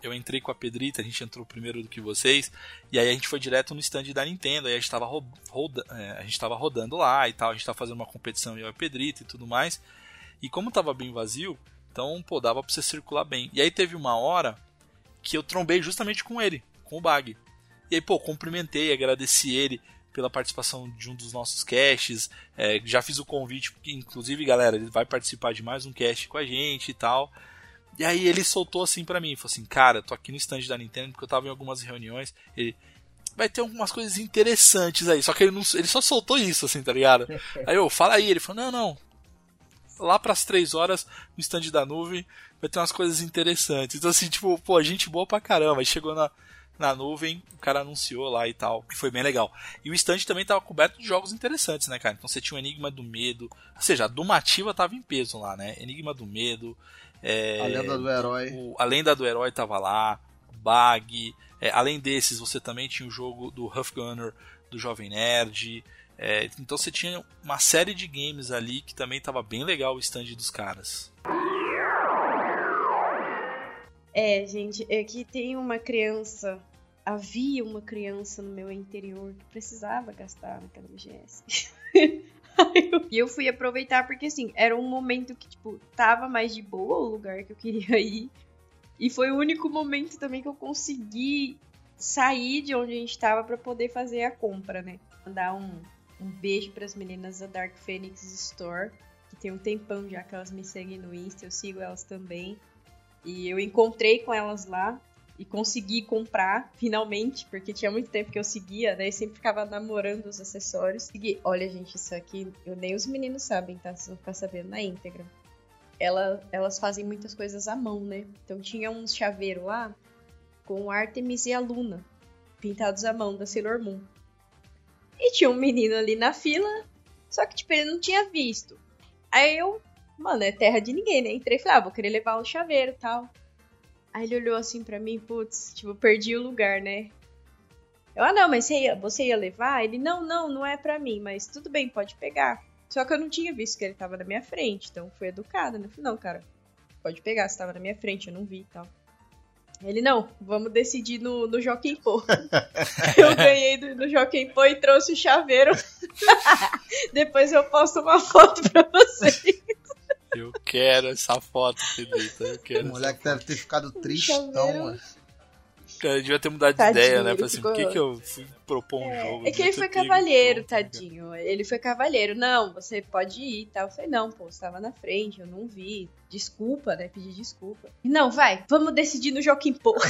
eu entrei com a Pedrita, a gente entrou primeiro do que vocês, e aí a gente foi direto no stand da Nintendo, aí a gente tava, ro- roda- é, a gente rodando lá e tal, a gente tava fazendo uma competição eu e a Pedrita e tudo mais. E como tava bem vazio, então, pô, dava pra você circular bem. E aí teve uma hora que eu trombei justamente com ele, com o Bag. E aí, pô, cumprimentei, agradeci ele pela participação de um dos nossos casts. É, já fiz o convite, porque, inclusive, galera, ele vai participar de mais um cast com a gente e tal. E aí ele soltou assim pra mim, falou assim, cara, tô aqui no stand da Nintendo porque eu tava em algumas reuniões. Ele vai ter algumas coisas interessantes aí. Só que ele, não, ele só soltou isso, assim, tá ligado? Aí eu, fala aí, ele falou, não, não. Lá pras três horas, no stand da nuvem, vai ter umas coisas interessantes. Então, assim, tipo, pô, gente boa pra caramba. Aí chegou na, na nuvem, o cara anunciou lá e tal. E foi bem legal. E o stand também tava coberto de jogos interessantes, né, cara? Então você tinha o Enigma do Medo. Ou seja, a Dumativa tava em peso lá, né? Enigma do Medo. É,
A lenda do herói.
o, a Lenda do Herói tava lá. Bag. É, além desses, você também tinha o jogo do Huff Gunner do Jovem Nerd. É, então você tinha uma série de games ali que também tava bem legal o stand dos caras.
É, gente, é que tem uma criança. Havia uma criança no meu interior que precisava gastar naquela BGS. E eu fui aproveitar porque, assim, era um momento que, tipo, tava mais de boa o lugar que eu queria ir. E foi o único momento também que eu consegui sair de onde a gente tava pra poder fazer a compra, né? Mandar um, um beijo pras meninas da Dark Phoenix Store, que tem um tempão já que elas me seguem no Insta, eu sigo elas também. E eu encontrei com elas lá e consegui comprar, finalmente, porque tinha muito tempo que eu seguia, né? E sempre ficava namorando os acessórios. Segui. Olha, gente, isso aqui, eu nem os meninos sabem, tá? Vocês vão ficar sabendo na íntegra. Ela, elas fazem muitas coisas à mão, né? Então tinha uns chaveiros lá com Artemis e a Luna, pintados à mão da Sailor Moon. E tinha um menino ali na fila, só que, tipo, ele não tinha visto. Aí eu, mano, é terra de ninguém, né? Entrei e falei, ah, vou querer levar o chaveiro e tal. Aí ele olhou assim pra mim, putz, tipo, perdi o lugar, né? Eu, ah, não, mas você ia, você ia levar? Ele, não, não, não é pra mim, mas tudo bem, pode pegar. Só que eu não tinha visto que ele tava na minha frente, então fui educada, né? Falei, não, cara, pode pegar, você tava na minha frente, eu não vi e tal. Ele, não, vamos decidir no, no Joaquim Pô. eu ganhei do, no Joaquim Pô e trouxe o chaveiro. Depois eu posto uma foto pra você.
Eu quero essa foto, Pedrita. Eu
O
quero.
moleque deve ter ficado tristão, mano.
Cara, eu devia ter mudado de
Tadinho,
ideia, né? Falei assim, por que,
ficou-
que eu fui propor um jogo?
É que ele foi cavalheiro,
cara.
tadinho. Ele foi cavalheiro. Não, você pode ir e tal. Eu falei, não, pô, você tava na frente, eu não vi. Desculpa, né? Pedi desculpa. Não, vai, vamos decidir no Joaquim Pô.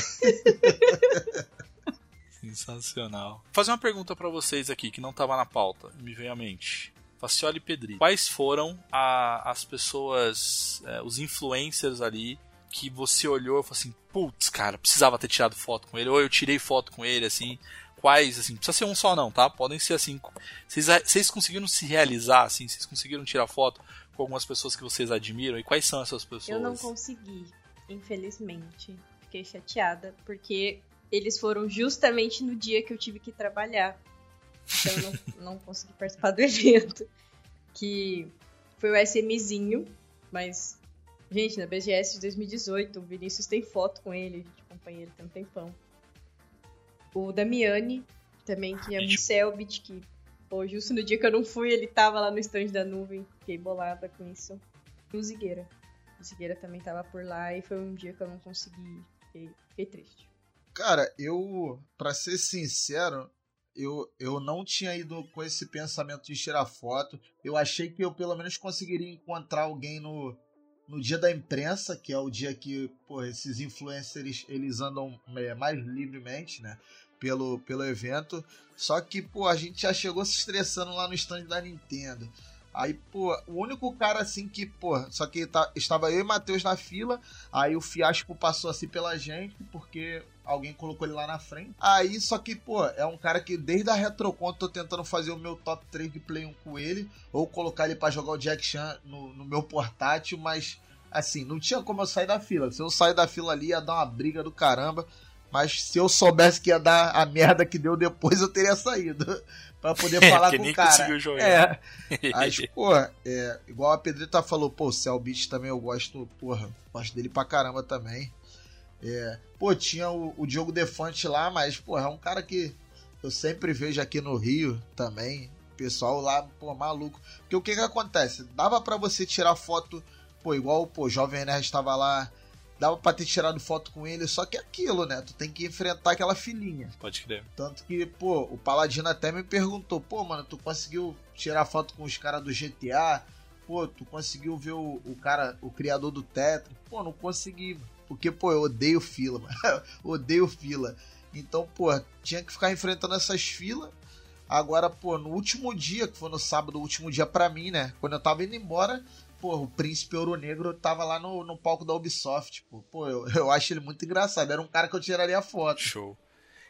Sensacional. Vou fazer uma pergunta pra vocês aqui que não tava na pauta, me veio à mente. Facioli e Pedri. Quais foram a- as pessoas, é, os influencers ali que você olhou e falou assim, putz, cara, precisava ter tirado foto com ele, ou eu tirei foto com ele, assim. Quais, assim, precisa ser um só não, tá? Podem ser assim. Vocês conseguiram se realizar, assim? Vocês conseguiram tirar foto com algumas pessoas que vocês admiram? E quais são essas pessoas?
Eu não consegui, infelizmente. Fiquei chateada, porque eles foram justamente no dia que eu tive que trabalhar. Então eu não, não consegui participar do evento. Que foi o SMzinho, mas. Gente, na BGS de 2018, o Vinícius tem foto com ele, a gente acompanha ele tem um tempão. O Damiani, também, que é um Selbit, que, pô, justo no dia que eu não fui, ele tava lá no stand da nuvem. Fiquei bolada com isso. E o Zigueira. O Zigueira também tava por lá e foi um dia que eu não consegui. Fiquei, fiquei triste.
Cara, eu, pra ser sincero, eu, eu não tinha ido com esse pensamento de tirar foto. Eu achei que eu pelo menos conseguiria encontrar alguém no, no dia da imprensa, que é o dia que pô, esses influencers eles andam é, mais livremente, né? Pelo, pelo evento. Só que, pô, a gente já chegou se estressando lá no stand da Nintendo. Aí, pô, o único cara assim que, pô, só que tá, estava eu e Matheus na fila, aí o fiasco passou assim pela gente, porque alguém colocou ele lá na frente. Aí, só que, pô, é um cara que desde a Retroconto tô tentando fazer o meu top 3 de Play 1 com ele, ou colocar ele para jogar o Jack Chan no, no meu portátil, mas assim, não tinha como eu sair da fila. Se eu sair da fila ali, ia dar uma briga do caramba. Mas se eu soubesse que ia dar a merda que deu depois, eu teria saído. pra poder falar com o cara. É. Mas, pô, é, igual a Pedrita falou, pô, o Cell Beach também eu gosto, porra, gosto dele pra caramba também. É, pô, tinha o, o Diogo Defante lá, mas, pô, é um cara que eu sempre vejo aqui no Rio também. Pessoal lá, pô, maluco. Porque o que que acontece? Dava para você tirar foto, pô, igual, pô, Jovem Nerd estava lá dava pra ter tirado foto com ele, só que é aquilo, né? Tu tem que enfrentar aquela filhinha.
Pode crer.
Tanto que, pô, o Paladino até me perguntou, pô, mano, tu conseguiu tirar foto com os caras do GTA? Pô, tu conseguiu ver o, o cara, o criador do Tetra? Pô, não consegui, mano. Porque, pô, eu odeio fila, mano. odeio fila. Então, pô, tinha que ficar enfrentando essas filas. Agora, pô, no último dia, que foi no sábado, o último dia para mim, né? Quando eu tava indo embora, pô, o príncipe ouro negro tava lá no, no palco da Ubisoft. Pô, pô eu, eu acho ele muito engraçado. Era um cara que eu tiraria foto.
Show.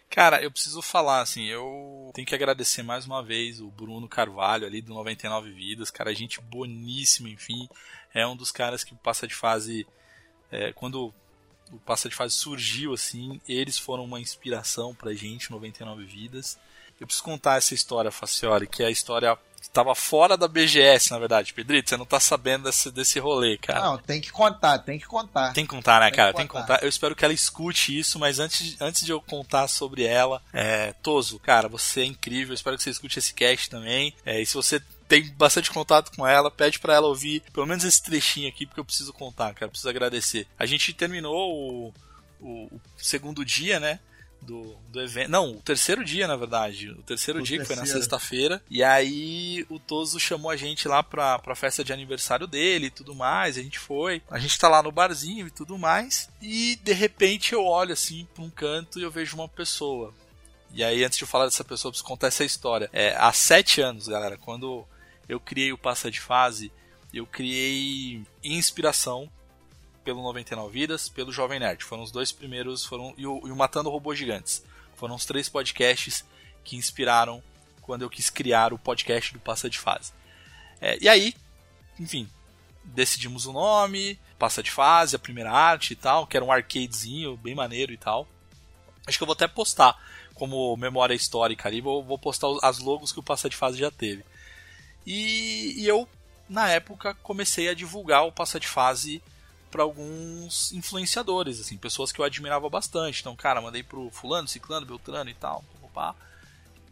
Cara, eu preciso falar, assim, eu tenho que agradecer mais uma vez o Bruno Carvalho ali do 99 Vidas, cara, gente boníssima, enfim. É um dos caras que passa de fase. É, quando o passa de fase surgiu, assim, eles foram uma inspiração pra gente, 99 Vidas. Eu preciso contar essa história, Facioli, que é a história Tava fora da BGS, na verdade, Pedrito. Você não tá sabendo desse, desse rolê, cara.
Não, tem que contar, tem que contar.
Tem que contar, né, tem cara? Que tem que contar. Eu espero que ela escute isso, mas antes, antes de eu contar sobre ela, é, Toso, cara, você é incrível. Eu espero que você escute esse cast também. É, e se você tem bastante contato com ela, pede para ela ouvir pelo menos esse trechinho aqui, porque eu preciso contar, cara. Preciso agradecer. A gente terminou o, o, o segundo dia, né? do, do evento. Não, o terceiro dia, na verdade. O terceiro o dia, terceiro. que foi na sexta-feira. E aí o Toso chamou a gente lá pra, pra festa de aniversário dele e tudo mais. A gente foi. A gente tá lá no barzinho e tudo mais. E de repente eu olho assim pra um canto e eu vejo uma pessoa. E aí, antes de eu falar dessa pessoa, eu preciso contar essa história. É, há sete anos, galera, quando eu criei o Passa de Fase, eu criei inspiração pelo 99 Vidas, pelo Jovem Nerd. Foram os dois primeiros, foram e o, e o Matando Robôs Gigantes. Foram os três podcasts que inspiraram quando eu quis criar o podcast do Passa de Fase. É, e aí, enfim, decidimos o nome, Passa de Fase, a primeira arte e tal, que era um arcadezinho bem maneiro e tal. Acho que eu vou até postar como memória histórica ali, vou, vou postar as logos que o Passa de Fase já teve. E, e eu, na época, comecei a divulgar o Passa de Fase para alguns influenciadores, assim, pessoas que eu admirava bastante. Então, cara, mandei pro fulano, ciclano, beltrano e tal. Opa.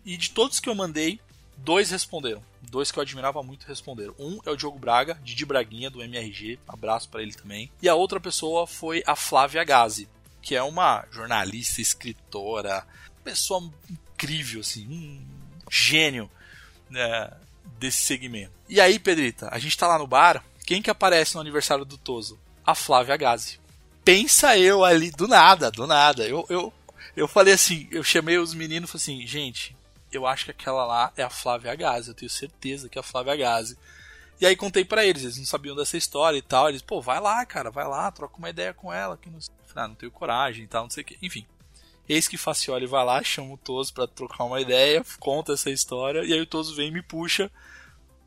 E de todos que eu mandei, dois responderam. Dois que eu admirava muito responderam. Um é o Diogo Braga, Didi Braguinha, do MRG. Abraço para ele também. E a outra pessoa foi a Flávia Gazi, que é uma jornalista, escritora, pessoa incrível, assim, um gênio né, desse segmento. E aí, Pedrita, a gente tá lá no bar. Quem que aparece no aniversário do Toso? a Flávia Gazi. Pensa eu ali, do nada, do nada. Eu, eu, eu falei assim, eu chamei os meninos e falei assim, gente, eu acho que aquela lá é a Flávia Gazi, eu tenho certeza que é a Flávia Gazi. E aí contei para eles, eles não sabiam dessa história e tal. Eles, pô, vai lá, cara, vai lá, troca uma ideia com ela. Que não... Ah, não tenho coragem e tal, não sei o que. Enfim. Eis que Facioli vai lá, chama o Toso pra trocar uma ideia, conta essa história, e aí o Toso vem e me puxa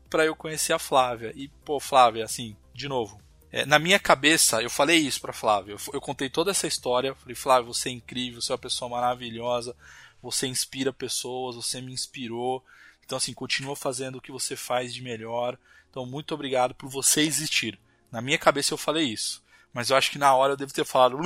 pra eu conhecer a Flávia. E, pô, Flávia, assim, de novo, é, na minha cabeça, eu falei isso pra Flávia. Eu, eu, contei toda essa história. Falei, Flávia, você é incrível, você é uma pessoa maravilhosa, você inspira pessoas, você me inspirou. Então, assim, continua fazendo o que você faz de melhor. Então, muito obrigado por você existir. Na minha cabeça, eu falei isso. Mas eu acho que na hora eu devo ter falado.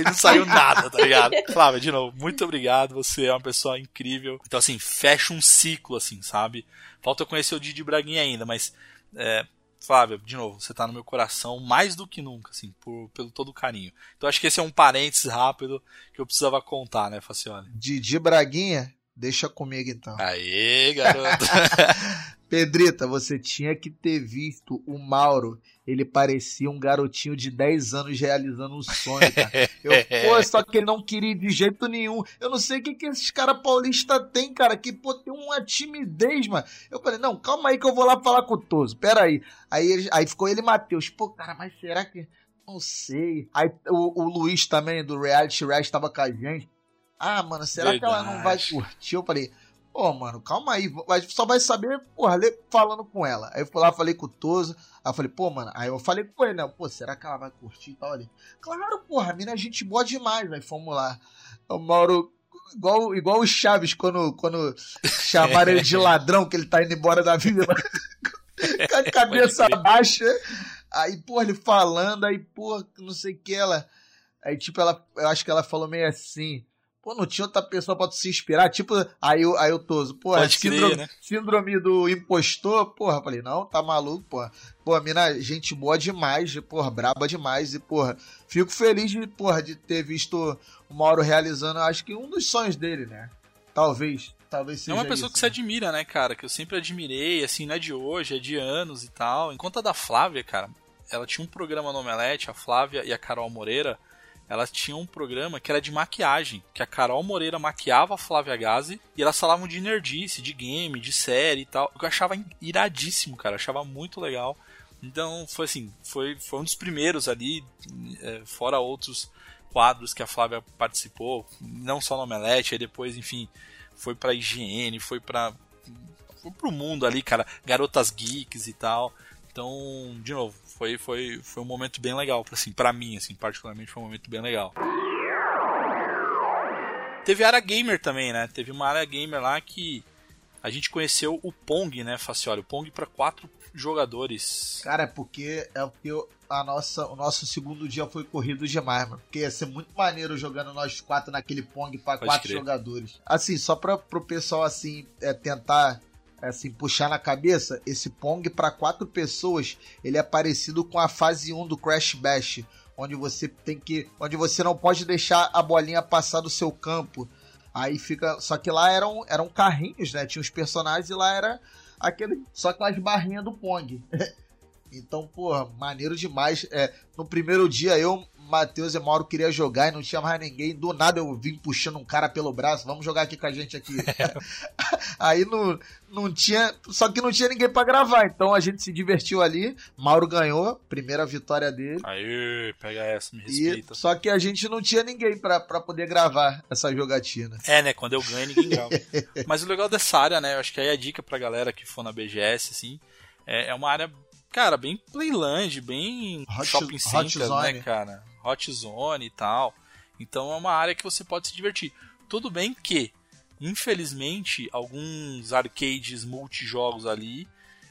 e não saiu nada, tá ligado? Flávia, de novo, muito obrigado. Você é uma pessoa incrível. Então, assim, fecha um ciclo, assim, sabe? Falta eu conhecer o Didi Braguinha ainda, mas. É, Flávia, de novo, você tá no meu coração mais do que nunca, assim, por, pelo todo o carinho. Então acho que esse é um parênteses rápido que eu precisava contar, né, Facione?
Didi Braguinha, deixa comigo então.
Aê, garoto.
Pedrita, você tinha que ter visto o Mauro. Ele parecia um garotinho de 10 anos realizando um sonho, cara. Eu, pô, só que ele não queria de jeito nenhum. Eu não sei o que, que esses caras paulistas têm, cara, que pô, tem uma timidez, mano. Eu falei, não, calma aí que eu vou lá falar com o Toso. Pera aí. Aí, aí ficou ele e Matheus. Pô, cara, mas será que. Não sei. Aí o, o Luiz também, do Reality Rash, tava com a gente. Ah, mano, será que ela não vai
Verdade.
curtir? Eu falei, pô, mano, calma aí. vai- Só vai saber, porra, falando com ela. Aí eu fui lá, falei com o Toso. Aí eu falei, pô, mano. Aí eu falei com ele, né? Pô, será que ela vai curtir e tal ali? Claro, porra, a mina é gente boa demais. Aí fomos lá. O Mauro. Igual, igual o Chaves, quando, quando chamaram ele de ladrão, que ele tá indo embora da vida. com a cabeça baixa. Aí, pô, ele falando, aí, pô, não sei o que ela. Aí, tipo, ela, eu acho que ela falou meio assim. Pô, não tinha outra pessoa pra tu se inspirar. Tipo, aí, aí eu Toso,
crer,
síndrome,
né?
síndrome do impostor, porra. Falei, não, tá maluco, porra. Pô, a mina, gente boa demais, porra, braba demais. E, porra, fico feliz de, porra, de ter visto o Mauro realizando, acho que um dos sonhos dele, né? Talvez, talvez
É
seja
uma pessoa
isso,
que você
né?
admira, né, cara? Que eu sempre admirei, assim, não é de hoje, é de anos e tal. Enquanto a da Flávia, cara, ela tinha um programa no Omelete, a Flávia e a Carol Moreira, elas tinham um programa que era de maquiagem, que a Carol Moreira maquiava a Flávia Gazi e elas falavam de nerdice, de game, de série e tal. Eu achava iradíssimo, cara, achava muito legal. Então, foi assim, foi, foi um dos primeiros ali, é, fora outros quadros que a Flávia participou, não só no Omelete, aí depois, enfim, foi pra higiene, foi pra. Foi pro mundo ali, cara, garotas geeks e tal. Então, de novo, foi, foi, foi um momento bem legal, assim, pra mim, assim, particularmente foi um momento bem legal. Teve área gamer também, né? Teve uma área gamer lá que a gente conheceu o Pong, né, Facioli? O Pong pra quatro jogadores.
Cara, é porque é porque a nossa, o nosso segundo dia foi corrido demais, mano. Porque ia ser muito maneiro jogando nós quatro naquele Pong pra
Pode
quatro
crer.
jogadores. Assim, só pra, pro pessoal assim é, tentar assim puxar na cabeça, esse Pong pra quatro pessoas, ele é parecido com a fase 1 do Crash Bash, onde você tem que, onde você não pode deixar a bolinha passar do seu campo. Aí fica, só que lá eram eram carrinhos, né? Tinha os personagens e lá era aquele só aquelas barrinhas do Pong. Então, porra, maneiro demais. É, no primeiro dia, eu, Matheus e Mauro queria jogar e não tinha mais ninguém. Do nada eu vim puxando um cara pelo braço. Vamos jogar aqui com a gente aqui. Aí não, não tinha. Só que não tinha ninguém pra gravar. Então a gente se divertiu ali. Mauro ganhou, primeira vitória dele.
Aê, pega essa, me
E,
respeita.
só que a gente não tinha ninguém pra, pra poder gravar essa jogatina.
É, né? Quando eu ganho, ninguém grava. Mas o legal dessa área, né? Eu acho que aí a dica pra galera que for na BGS, assim, é, é uma área, cara, bem Playland, bem
Hot-
shopping center, né, cara? Hot Zone e tal. Então é uma área que você pode se divertir. Tudo bem que, infelizmente, alguns arcades multijogos ali,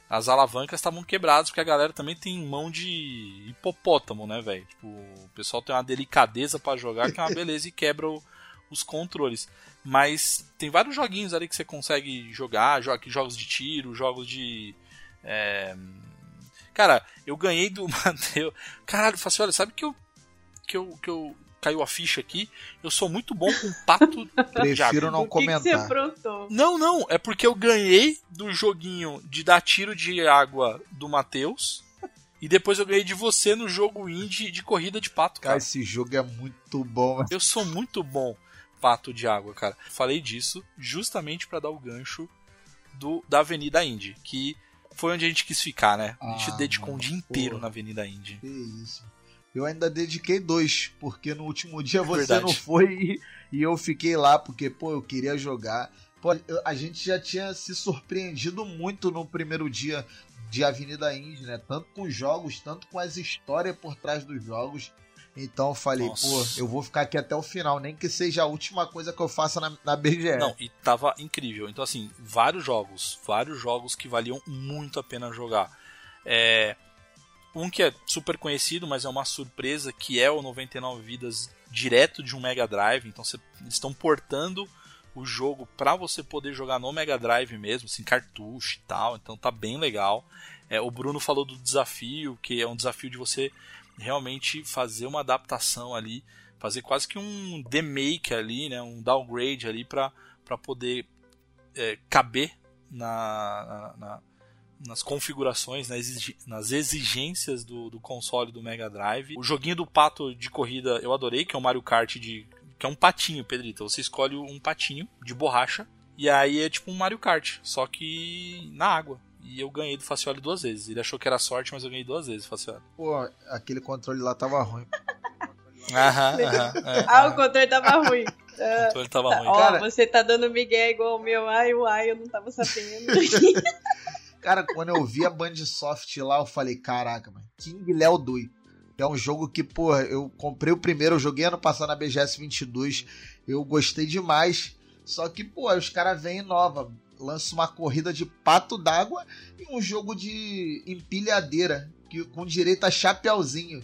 as alavancas estavam quebradas, porque a galera também tem mão de hipopótamo, né, velho? Tipo, o pessoal tem uma delicadeza pra jogar que é uma beleza e quebra o- os controles. Mas tem vários joguinhos ali que você consegue jogar, jo- jogos de tiro, jogos de. é, Cara, eu ganhei do Matheus. Caralho, Faci, olha, sabe que eu. Que eu. Que eu. Caiu a ficha aqui. Eu sou muito bom com pato de
Prefiro
água.
não
o que, que
comentar.
Não, não, é porque eu ganhei do joguinho de dar tiro de água do Matheus. E depois eu ganhei de você no jogo indie de corrida de pato,
Cara,
cara.
esse jogo é muito bom.
Eu sou muito bom pato de água, cara. Falei disso justamente pra dar o gancho do da Avenida Indy, que foi onde a gente quis ficar, né? A gente
Ah,
dedicou um
mano,
dia inteiro
pô.
na Avenida Indy.
Que isso. Eu ainda dediquei dois, porque no último dia você
Verdade.
não foi e, e eu fiquei lá, porque, pô, eu queria jogar. Pô, a gente já tinha se surpreendido muito no primeiro dia de Avenida Indy, né? Tanto com os jogos, tanto com as histórias por trás dos jogos. Então eu falei,
Nossa.
pô, eu vou ficar aqui até o final, nem que seja a última coisa que eu faça na, na BGE.
Não, e tava incrível. Então, assim, vários jogos, vários jogos que valiam muito a pena jogar. É, um que é super conhecido, mas é uma surpresa, que é o 99 Vidas direto de um Mega Drive. Então, cê- eles estão portando o jogo para você poder jogar no Mega Drive mesmo, assim, cartucho e tal. Então, tá bem legal. É, o Bruno falou do desafio, que é um desafio de você realmente fazer uma adaptação ali, fazer quase que um demake ali, né, um downgrade ali para poder é, caber na, na, nas configurações, nas, exigências do, do console do Mega Drive. O joguinho do pato de corrida eu adorei, que é o Mario Kart de. que é um patinho, Pedrito. Você escolhe um patinho de borracha. E aí é tipo um Mario Kart, só que na água. E eu ganhei do Facioli duas vezes. Ele achou que era sorte, mas eu ganhei duas vezes, Facioli.
Pô, aquele controle lá tava ruim.
Aham, aham. é.
Ah, o controle tava ruim.
O controle tava
Tá,
ruim.
Ó,
Cara-
você tá dando migué igual o meu. Ai, uai, eu não tava sabendo.
Cara, quando eu vi a Bandsoft lá, eu falei, caraca, mano, King Léo Dui. É um jogo que, porra, eu comprei o primeiro, eu joguei ano passado na BGS 22, eu gostei demais. Só que, pô, os caras vêm nova, lançam uma corrida de pato d'água e um jogo de empilhadeira, que, com direito a chapeuzinho.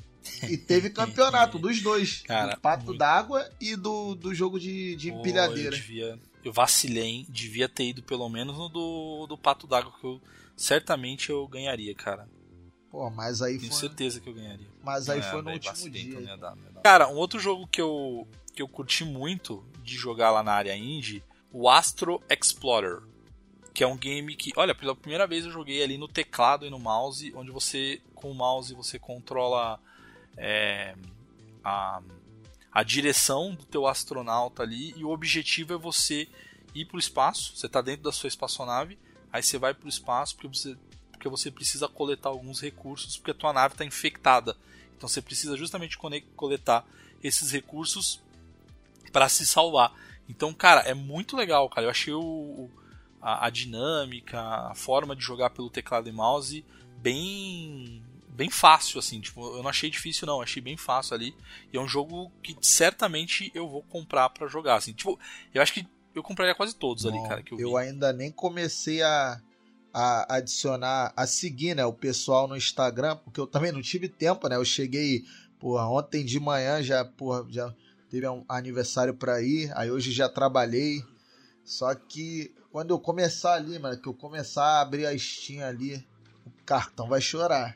E teve campeonato dos dois,
Cara,
do pato
muito.
d'água e do, do jogo de, de
Pô, eu,
empilhadeira.
devia, eu vacilei, hein? Devia ter ido pelo menos no do, do Pato d'Água, que eu certamente eu ganharia, cara.
Pô, mas aí
Tenho
foi,
certeza que eu ganharia.
mas aí
É,
foi no
daí
último
vacilei,
dia.
então dar. Cara, um outro jogo que eu, que eu curti muito de jogar lá na área indie, o Astro Explorer. Que é um game que, olha, pela primeira vez eu joguei ali no teclado e no mouse, onde você, com o mouse, você controla é, a, a direção do teu astronauta ali, e o objetivo é você ir pro espaço, você tá dentro da sua espaçonave, aí você vai pro espaço porque você, porque você precisa coletar alguns recursos, porque a tua nave está infectada. Então você precisa justamente coletar esses recursos para se salvar. Então, cara, é muito legal, cara. Eu achei o, o- a, a dinâmica, a forma de jogar pelo teclado e mouse bem bem fácil assim, tipo, eu não achei difícil não, achei bem fácil ali. E é um jogo que certamente eu vou comprar para jogar assim. Tipo, eu acho que eu compraria quase todos ali, cara, que eu,
eu ainda nem comecei a, a adicionar, a seguir, né, o pessoal no Instagram, porque eu também não tive tempo, né? Eu cheguei, porra, ontem de manhã já, porra, já teve um aniversário pra ir, aí hoje já trabalhei. Só que quando eu começar ali, mano, que eu começar a abrir a Steam ali, o cartão vai chorar.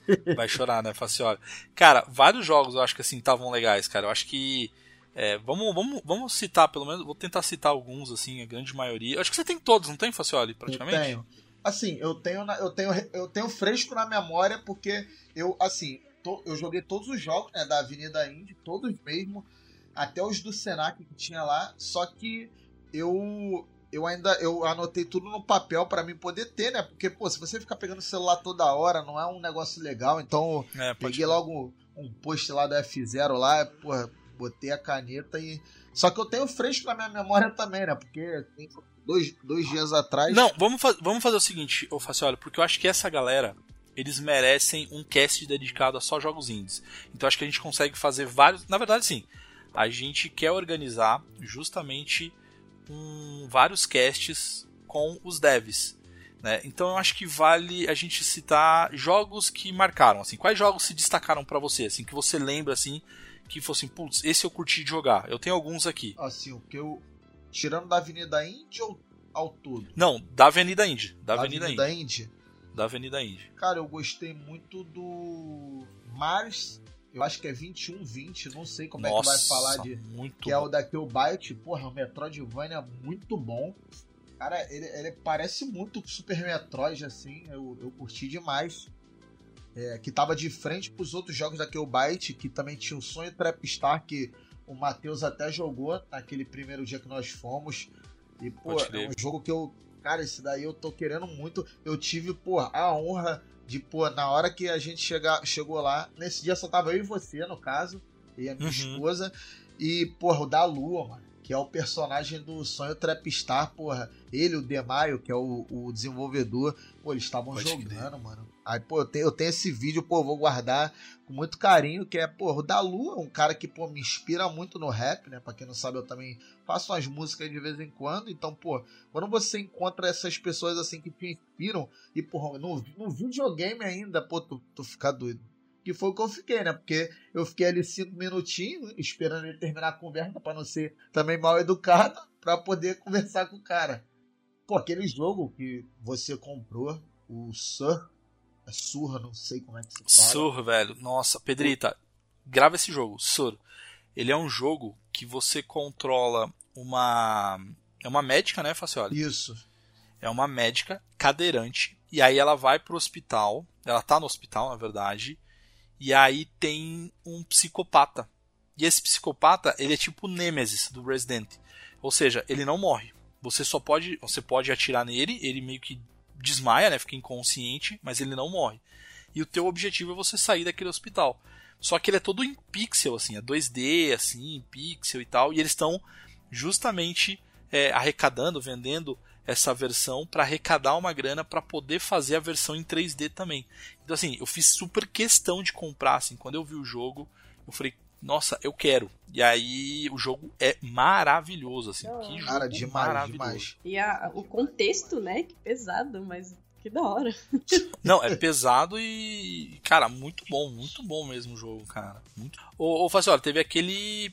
Vai chorar, né, Faciola? Cara, vários jogos eu acho que assim estavam legais, cara. Eu acho que. é, vamos, vamos, vamos citar, pelo menos. Vou tentar citar alguns, assim, a grande maioria. Eu acho que você tem todos, não tem, Facioli, praticamente?
Eu tenho. Assim, eu tenho, eu tenho, eu tenho fresco na memória porque eu, assim, to- eu joguei todos os jogos né, da Avenida Indy, todos mesmo, até os do Senac que tinha lá, só que eu eu ainda eu anotei tudo no papel pra mim poder ter, né? Porque pô, se você ficar pegando o celular toda hora, não é um negócio legal. Então,
É,
Peguei logo um post lá da F0 lá, porra, botei a caneta e. Só que eu tenho fresco na minha memória também, né? Porque tem dois, dois dias atrás.
Não, vamos, vamos fazer o seguinte, ô Facioli, porque eu acho que essa galera, eles merecem um cast dedicado a só jogos indies. Então acho que a gente consegue fazer vários. Na verdade, sim. A gente quer organizar justamente um, vários casts com os devs. Né? Então eu acho que vale a gente citar jogos que marcaram. Assim, quais jogos se destacaram pra você? Assim, que você lembra assim, que fosse, assim, putz, esse eu curti de jogar. Eu tenho alguns aqui.
Assim, o que eu. Tirando da Avenida Indy ou ao todo?
Não, da Avenida Indy. Da Avenida, Indy.
Indy.
Da Avenida Indy.
Cara, eu gostei muito do. Mars, eu acho que é 2120, não sei como é que vai falar de. que é
bom.
o da Killbyte, porra, o Metroidvania muito bom. Cara, ele, ele parece muito Super Metroid, assim, eu, eu curti demais. É, que tava de frente pros outros jogos da Killbyte, que também tinha o Sonho Trapstar, que o Matheus até jogou naquele primeiro dia que nós fomos. E, pô, é um jogo que eu. Cara, esse daí eu tô querendo muito. Eu tive, pô, a honra de, pô, na hora que a gente chegar, chegou lá, nesse dia só tava eu e você, no caso, e a minha
Uhum.
esposa. E, porra, o da Lua, mano. Que é o personagem do Sonho Trapstar, porra. Ele, o Demaio, que é o, o desenvolvedor. Pô, eles estavam jogando, mano. Aí, pô, eu tenho, eu tenho esse vídeo, pô, vou guardar com muito carinho, que é, pô, o da Lua, um cara que, pô, me inspira muito no rap, né? Pra quem não sabe, eu também faço umas músicas de vez em quando. Então, pô, quando você encontra essas pessoas assim que te inspiram, e, porra, no, no videogame ainda, pô, tu, tu fica doido. Que foi o que eu fiquei, né? Porque eu fiquei ali cinco minutinhos esperando ele terminar a conversa pra não ser também mal educado, pra poder conversar com o cara. Pô, aquele jogo que você comprou, o Sur, é Surra, não sei como é que se fala.
Sur, velho. Nossa, Pedrita, grava esse jogo, Sur. Ele é um jogo que você controla uma. É uma médica, né, Facioli?
Isso.
É uma médica cadeirante E aí ela vai pro hospital. Ela tá no hospital, na verdade. E aí tem um psicopata. E esse psicopata, ele é tipo o Nemesis do Resident. Ou seja, ele não morre. Você só pode, você pode atirar nele, ele meio que desmaia, né, fica inconsciente, mas ele não morre. E o teu objetivo é você sair daquele hospital. Só que ele é todo em pixel, assim, é 2D, assim, em pixel e tal. E eles estão justamente é, arrecadando, vendendo essa versão para arrecadar uma grana para poder fazer a versão em 3D também. Então assim, eu fiz super questão de comprar, assim, quando eu vi o jogo, eu falei, nossa, eu quero. E aí o jogo é maravilhoso, assim,
Oh.
que jogo
Cara, demais,
maravilhoso.
demais.
E a- o contexto, né? Que pesado, mas que da hora.
Não, é pesado e, cara, muito bom, muito bom mesmo o jogo, cara. Muito. Ô, ô Fácil, olha, teve aquele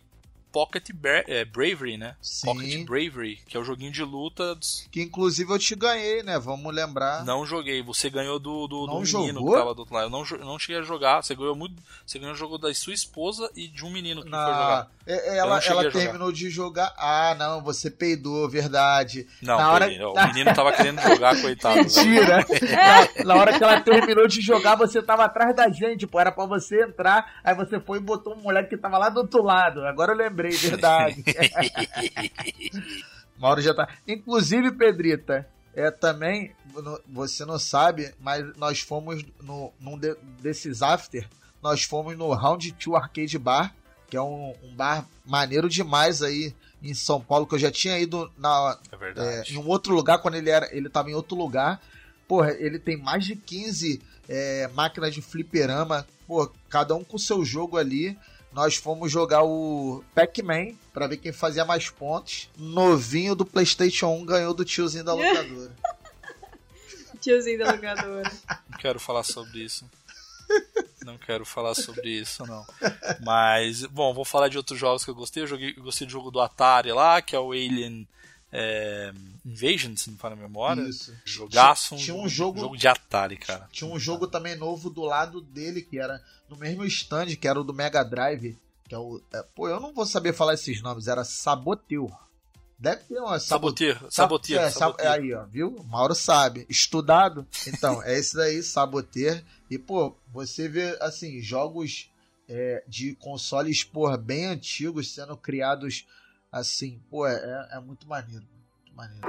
Pocket Bra- é, Bravery, né?
Sim.
Pocket Bravery, que é o joguinho de luta. dos-
Que inclusive eu te ganhei, né? Vamos lembrar.
Não joguei, você ganhou do, do, do
Não
menino
jogou?
que tava do outro lado. Eu não, eu não cheguei a jogar, você ganhou muito. Você ganhou o jogo da sua esposa e de um menino que foi
Na...
jogar.
É, é, ela ela terminou de jogar. Ah, não, você peidou, verdade.
Não,
Na hora-
o menino tava querendo jogar, coitado. velho.
Mentira! na, na hora que ela terminou de jogar, você tava atrás da gente, pô. Era pra você entrar, aí você foi e botou um moleque que tava lá do outro lado. Agora eu lembrei, verdade. Mauro já tá. Inclusive, Pedrita, é também. Você não sabe, mas nós fomos no, num de- desses after. Nós fomos no Round 2 Arcade Bar, que é um, um bar maneiro demais aí em São Paulo, que eu já tinha ido na,
É
é, em um outro lugar, quando ele era. Ele tava em outro lugar. Porra, ele tem mais de 15 é, máquinas de fliperama. Pô, cada um com seu jogo ali. Nós fomos jogar o Pac-Man pra ver quem fazia mais pontos. Novinho do PlayStation 1 ganhou do tiozinho da locadora.
Tiozinho da locadora.
Não quero falar sobre isso. Não quero falar sobre isso, não. Mas, bom, vou falar de outros jogos que eu gostei. Eu, joguei, eu gostei do jogo do Atari lá, que é o Alien é, Invasion, se não me falha a memória.
Isso.
Jogaço.
Tinha um jogo-
jogo de Atari, cara.
Tinha um jogo também novo do lado dele, que era no mesmo stand, que era o do Mega Drive. Que é o. é, pô, eu não vou saber falar esses nomes, era Saboteur. Deve ter uma
Saboteur,
Sab-
Saboteur,
é, é aí, ó, viu? Mauro sabe. Estudado. Então, é esse daí, Saboteur. E, pô, você vê, assim, jogos é, de consoles, porra, bem antigos sendo criados assim, pô, é, é muito maneiro. Muito maneiro.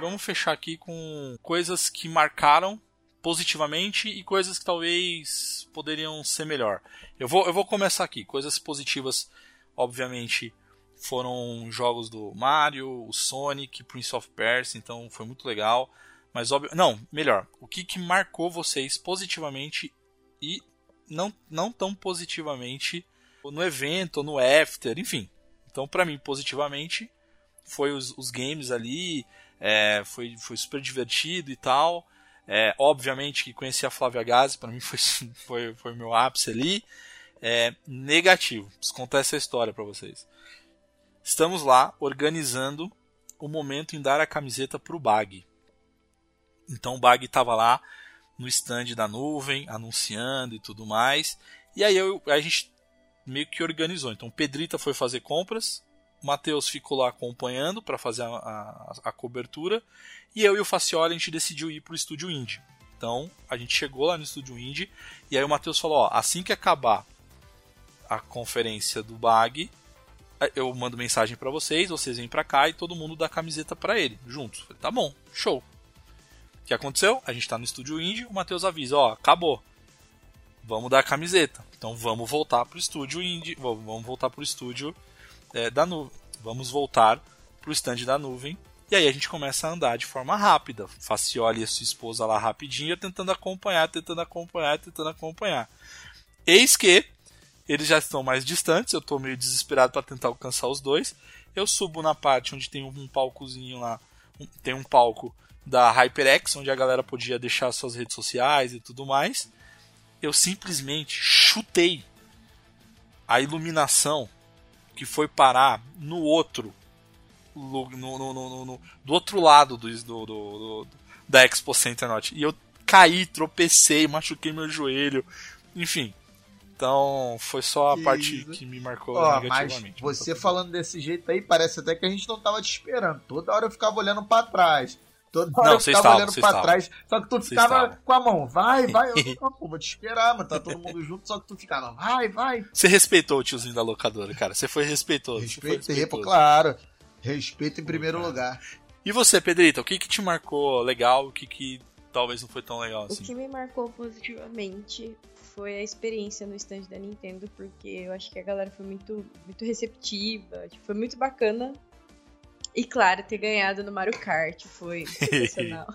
Vamos fechar aqui com coisas que marcaram positivamente e coisas que talvez poderiam ser melhor. Eu vou, eu vou começar aqui. Coisas positivas, obviamente, foram jogos do Mario, o Sonic, Prince of Persia, então foi muito legal. Mas óbvio, não, melhor. O que, que marcou vocês positivamente e não, não tão positivamente no evento, no after, enfim. Então, pra mim, positivamente, foi os, os games ali, é, foi, foi super divertido e tal. É, obviamente que conheci a Flávia Gazi, para mim foi, foi, foi meu ápice ali. É, negativo, preciso contar essa história para vocês. Estamos lá organizando o momento em dar a camiseta pro Bag. Então o Bag estava lá no stand da nuvem, anunciando e tudo mais. E aí eu, a gente meio que organizou. Então o Pedrita foi fazer compras, o Matheus ficou lá acompanhando para fazer a, a, a, cobertura. E eu e o Facioli a gente decidiu ir pro estúdio Indie. Então a gente chegou lá no estúdio Indie e aí o Matheus falou: ó, assim que acabar a conferência do Bag, eu mando mensagem para vocês, vocês vêm para cá e todo mundo dá camiseta para ele, juntos. Falei, tá bom, show. O que aconteceu? A gente tá no estúdio Indie, o Matheus avisa: ó, acabou. Vamos dar a camiseta. Então vamos voltar pro estúdio Indie, vamos voltar pro estúdio é, da nuvem. Vamos voltar pro stand da nuvem e aí a gente começa a andar de forma rápida. Facioli e sua esposa lá rapidinho, tentando acompanhar, tentando acompanhar, tentando acompanhar. Eis que eles já estão mais distantes, eu estou meio desesperado para tentar alcançar os dois. Eu subo na parte onde tem um palcozinho lá, tem um palco da HyperX, onde a galera podia deixar suas redes sociais e tudo mais. Eu simplesmente chutei a iluminação que foi parar no outro no, no, no, no, do outro lado do, do, do, da Expo Center Norte. E eu caí, tropecei, machuquei meu joelho, enfim. Então foi só a parte que me marcou
Ó,
negativamente.
mas você falando desse jeito aí, parece até que a gente não tava te esperando. Toda hora eu ficava olhando pra trás. Toda hora
Não,
eu ficava
estavam,
olhando pra
estavam.
trás. Só que tu ficava com a mão, vai, vai. Eu, pô, vou te esperar, mano. Tá todo mundo junto, só que tu ficava, vai, vai.
Você respeitou o tiozinho da locadora, cara. Você foi respeitoso. você foi
Respeitei, pô,
respeitoso.
claro. Respeito em primeiro lugar.
E você, Pedrita, o que que te marcou legal? O que que talvez não foi tão legal
O
assim?
que me marcou positivamente foi a experiência no stand da Nintendo, porque eu acho que a galera foi muito, muito receptiva, tipo, foi muito bacana. E claro, ter ganhado no Mario Kart foi sensacional.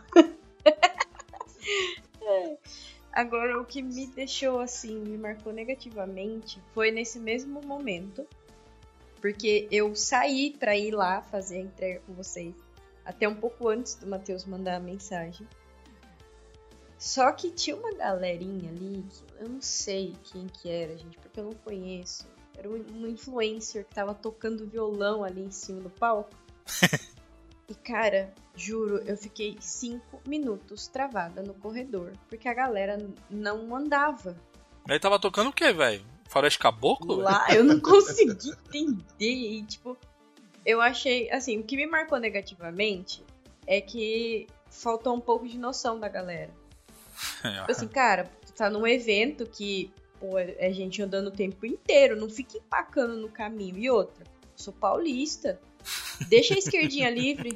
É. Agora, o que me deixou assim, me marcou negativamente, foi nesse mesmo momento, porque eu saí pra ir lá fazer a entrega com vocês, até um pouco antes do Matheus mandar a mensagem. Só que tinha uma galerinha ali, que eu não sei quem que era, gente, porque eu não conheço. Era um um influencer que tava tocando violão ali em cima do palco. E cara, juro, eu fiquei cinco minutos travada no corredor, porque a galera não andava.
Aí tava tocando o quê, velho? Faroeste Caboclo?
Lá eu não consegui entender. E, tipo, eu achei. Assim, o que me marcou negativamente é que faltou um pouco de noção da galera. Tipo assim, cara, tá num evento que, pô, é gente andando o tempo inteiro, não fica empacando no caminho. E outra, sou paulista. Deixa a esquerdinha livre.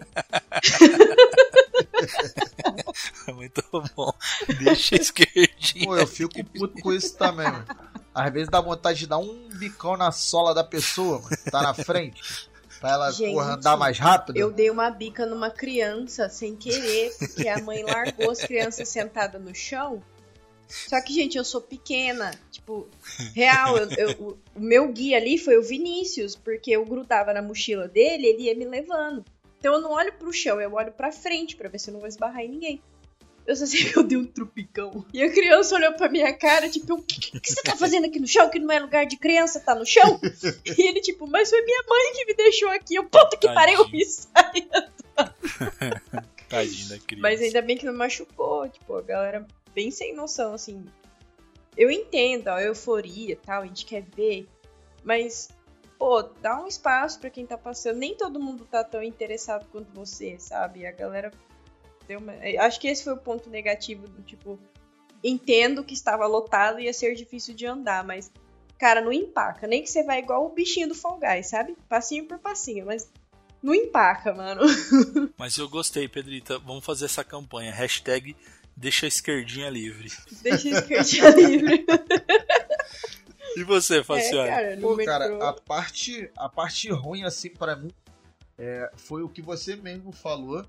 Muito bom. Deixa a esquerdinha.
Pô, eu fico puto com isso também, mano. Às vezes dá vontade de dar um bicão na sola da pessoa, mano, que tá na frente. Pra ela,
Gente,
porra, andar mais rápido.
Eu dei uma bica numa criança sem querer, porque a mãe largou as crianças sentadas no chão. Só que, gente, eu sou pequena. Tipo, real, eu- eu- o, meu guia ali foi o Vinícius, porque eu grudava na mochila dele ele ia me levando. Então eu não olho pro chão, eu olho pra frente pra ver se eu não vou esbarrar em ninguém. Eu só sei que eu dei um trupicão. E a criança olhou pra minha cara, tipo, o que, que você tá fazendo aqui no chão? Que não é lugar de criança, tá no chão? E ele, tipo, mas foi minha mãe que me deixou aqui. Eu, puta que pariu,
Tadinho.
e saí.
Tadinho da criança.
Mas ainda bem que não machucou, tipo, a galera bem sem noção, assim. Eu entendo a euforia e tal, a gente quer ver, mas, pô, dá um espaço pra quem tá passando. Nem todo mundo tá tão interessado quanto você, sabe? A galera deu uma... eh, Acho que esse foi o ponto negativo do tipo, entendo que estava lotado e ia ser difícil de andar, mas, cara, não empaca. Nem que você vai igual o bichinho do Fall Guys, sabe? Passinho por passinho, mas não empaca, mano.
Mas eu gostei, Pedrita. Vamos fazer essa campanha. Hashtag deixa a esquerdinha livre.
Deixa a esquerdinha livre.
E você,
É,
Faciane?
cara,
Pô, cara, a parte, a parte ruim, assim, pra mim, é, foi o que você mesmo falou.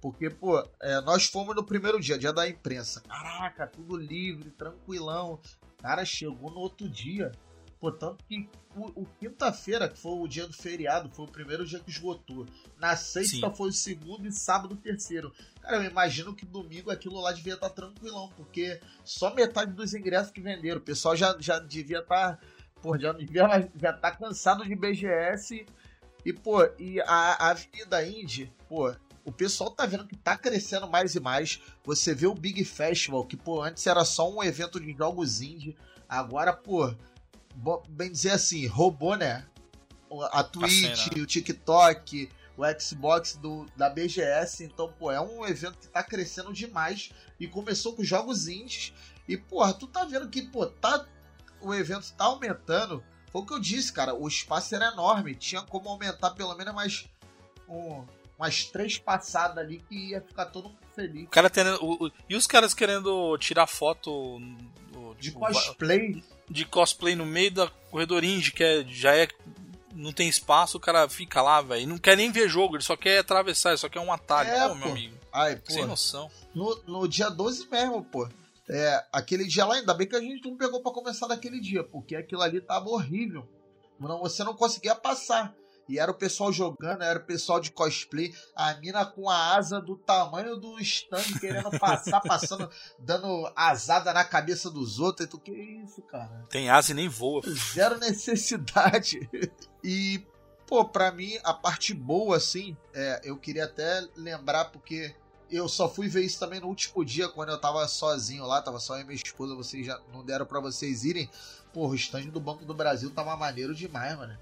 Porque, pô, é, nós fomos no primeiro dia, dia da imprensa. Caraca, tudo livre, tranquilão. Cara, chegou no outro dia. Pô, tanto que o, o quinta-feira, que foi o dia do feriado, foi o primeiro dia que esgotou. Na sexta
Sim.
foi o segundo e sábado o terceiro. Cara, eu imagino que domingo aquilo lá devia estar tranquilão, porque só metade dos ingressos que venderam. O pessoal já, já devia estar. pô, já devia já tá cansado de BGS. E, pô, e a, a Avenida Indy, pô, o pessoal tá vendo que tá crescendo mais e mais. Você vê o Big Festival, que, pô, antes era só um evento de jogos indie. Agora, pô, bem dizer assim, roubou, né? O- A Twitch,
cena.
o TikTok, o Xbox do, da BGS. Então, pô, é um evento que tá crescendo demais. E começou com jogos indies. E, porra, tu tá vendo que, pô, tá, o evento tá aumentando. Foi o que eu disse, cara. O espaço era enorme. Tinha como aumentar pelo menos mais um, umas três passadas ali que ia ficar todo mundo feliz.
O cara tendo, o- o- e os caras querendo tirar foto
De
tipo,
cosplay.
De cosplay no meio da corredor indie, que é- já é. Não tem espaço, o cara fica lá, velho. e Não quer nem ver jogo, ele só quer atravessar, ele só quer um atalho.
É,
pô, meu
pô.
amigo.
Ai, pô.
Sem noção.
No, no dia 12 mesmo, pô. É, aquele dia lá, ainda bem que a gente não pegou pra começar naquele dia, porque aquilo ali tava horrível. Não, você não conseguia passar. E era o pessoal jogando, era o pessoal de cosplay, a mina com a asa do tamanho do stand querendo passar, passando, dando asada na cabeça dos outros. E tu, que isso, cara?
Tem asa e nem voa.
Zero necessidade. E, pô, pra mim, a parte boa, assim, é, eu queria até lembrar, porque eu só fui ver isso também no último dia, quando eu tava sozinho lá, tava só eu e minha esposa, vocês já não deram pra vocês irem. Porra, o stand do Banco do Brasil tava maneiro demais, mano.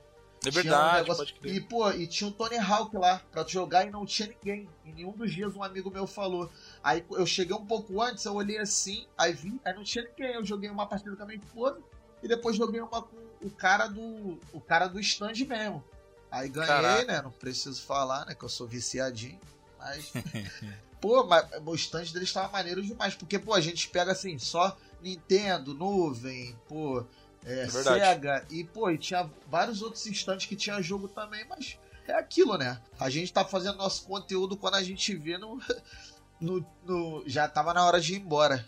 É
um
verdade,
negócio-
pode crer.
E, pô, e tinha um Tony Hawk lá pra tu jogar e não tinha ninguém. Em nenhum dos dias um amigo meu falou. Aí eu cheguei um pouco antes, eu olhei assim, aí vi, aí não tinha ninguém. Eu joguei uma partida com a minha esposa e depois joguei uma com o cara do. o cara do stand mesmo. Aí ganhei,
Caraca.
né? Não preciso falar, né? Que eu sou viciadinho. Mas. pô, mas o stand deles tava maneiro demais. Porque, pô, a gente pega assim, só Nintendo, nuvem, pô. É,
É.
Sega e pô, e tinha vários outros instantes que tinha jogo também, mas é aquilo, né? A gente tá fazendo nosso conteúdo quando a gente vê no, no, no- já tava na hora de ir embora.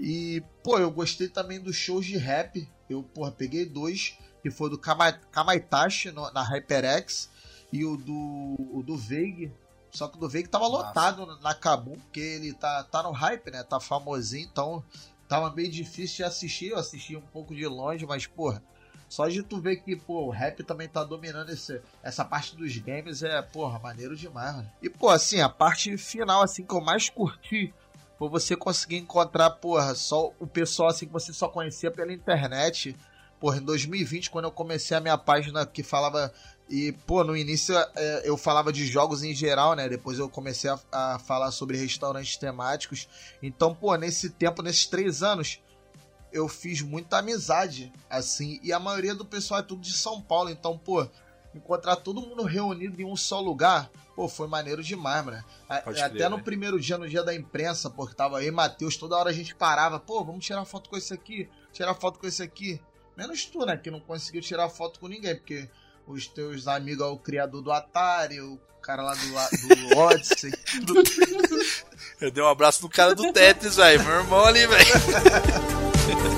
E, pô, eu gostei também dos shows de rap. Eu, porra, peguei dois, que foi do Kama- Kamaitachi no- na HyperX e o do, o do Veig. Só que o do Veig tava
Massa.
lotado na Kabum, porque ele tá, tá no hype, né? Tá famosinho, então tava meio difícil de assistir. Eu assisti um pouco de longe, mas, porra, só de tu ver que, pô, o rap também tá dominando esse, essa parte dos games é, porra, maneiro demais, mano. E, pô, assim, a parte final, assim, que eu mais curti foi você conseguir encontrar, porra, só o pessoal, assim, que você só conhecia pela internet. Porra, em 2020, quando eu comecei a minha página que falava. E, pô, no início é, eu falava de jogos em geral, né? Depois eu comecei a, a falar sobre restaurantes temáticos. Então, pô, nesse tempo, nesses três anos, eu fiz muita amizade, assim. E a maioria do pessoal é tudo de São Paulo. Então, pô, encontrar todo mundo reunido em um só lugar, pô, foi maneiro demais, mano. Até no
né?
primeiro dia, no dia da imprensa, porque tava e Matheus, toda hora a gente parava, pô, vamos tirar foto com esse aqui, tirar foto com esse aqui. Menos tu, né, que não conseguiu tirar foto com ninguém, porque os teus amigos, é o criador do Atari, o cara lá do, do Odyssey,
Eu dei um abraço no cara do Tetris, velho. Meu irmão ali, velho.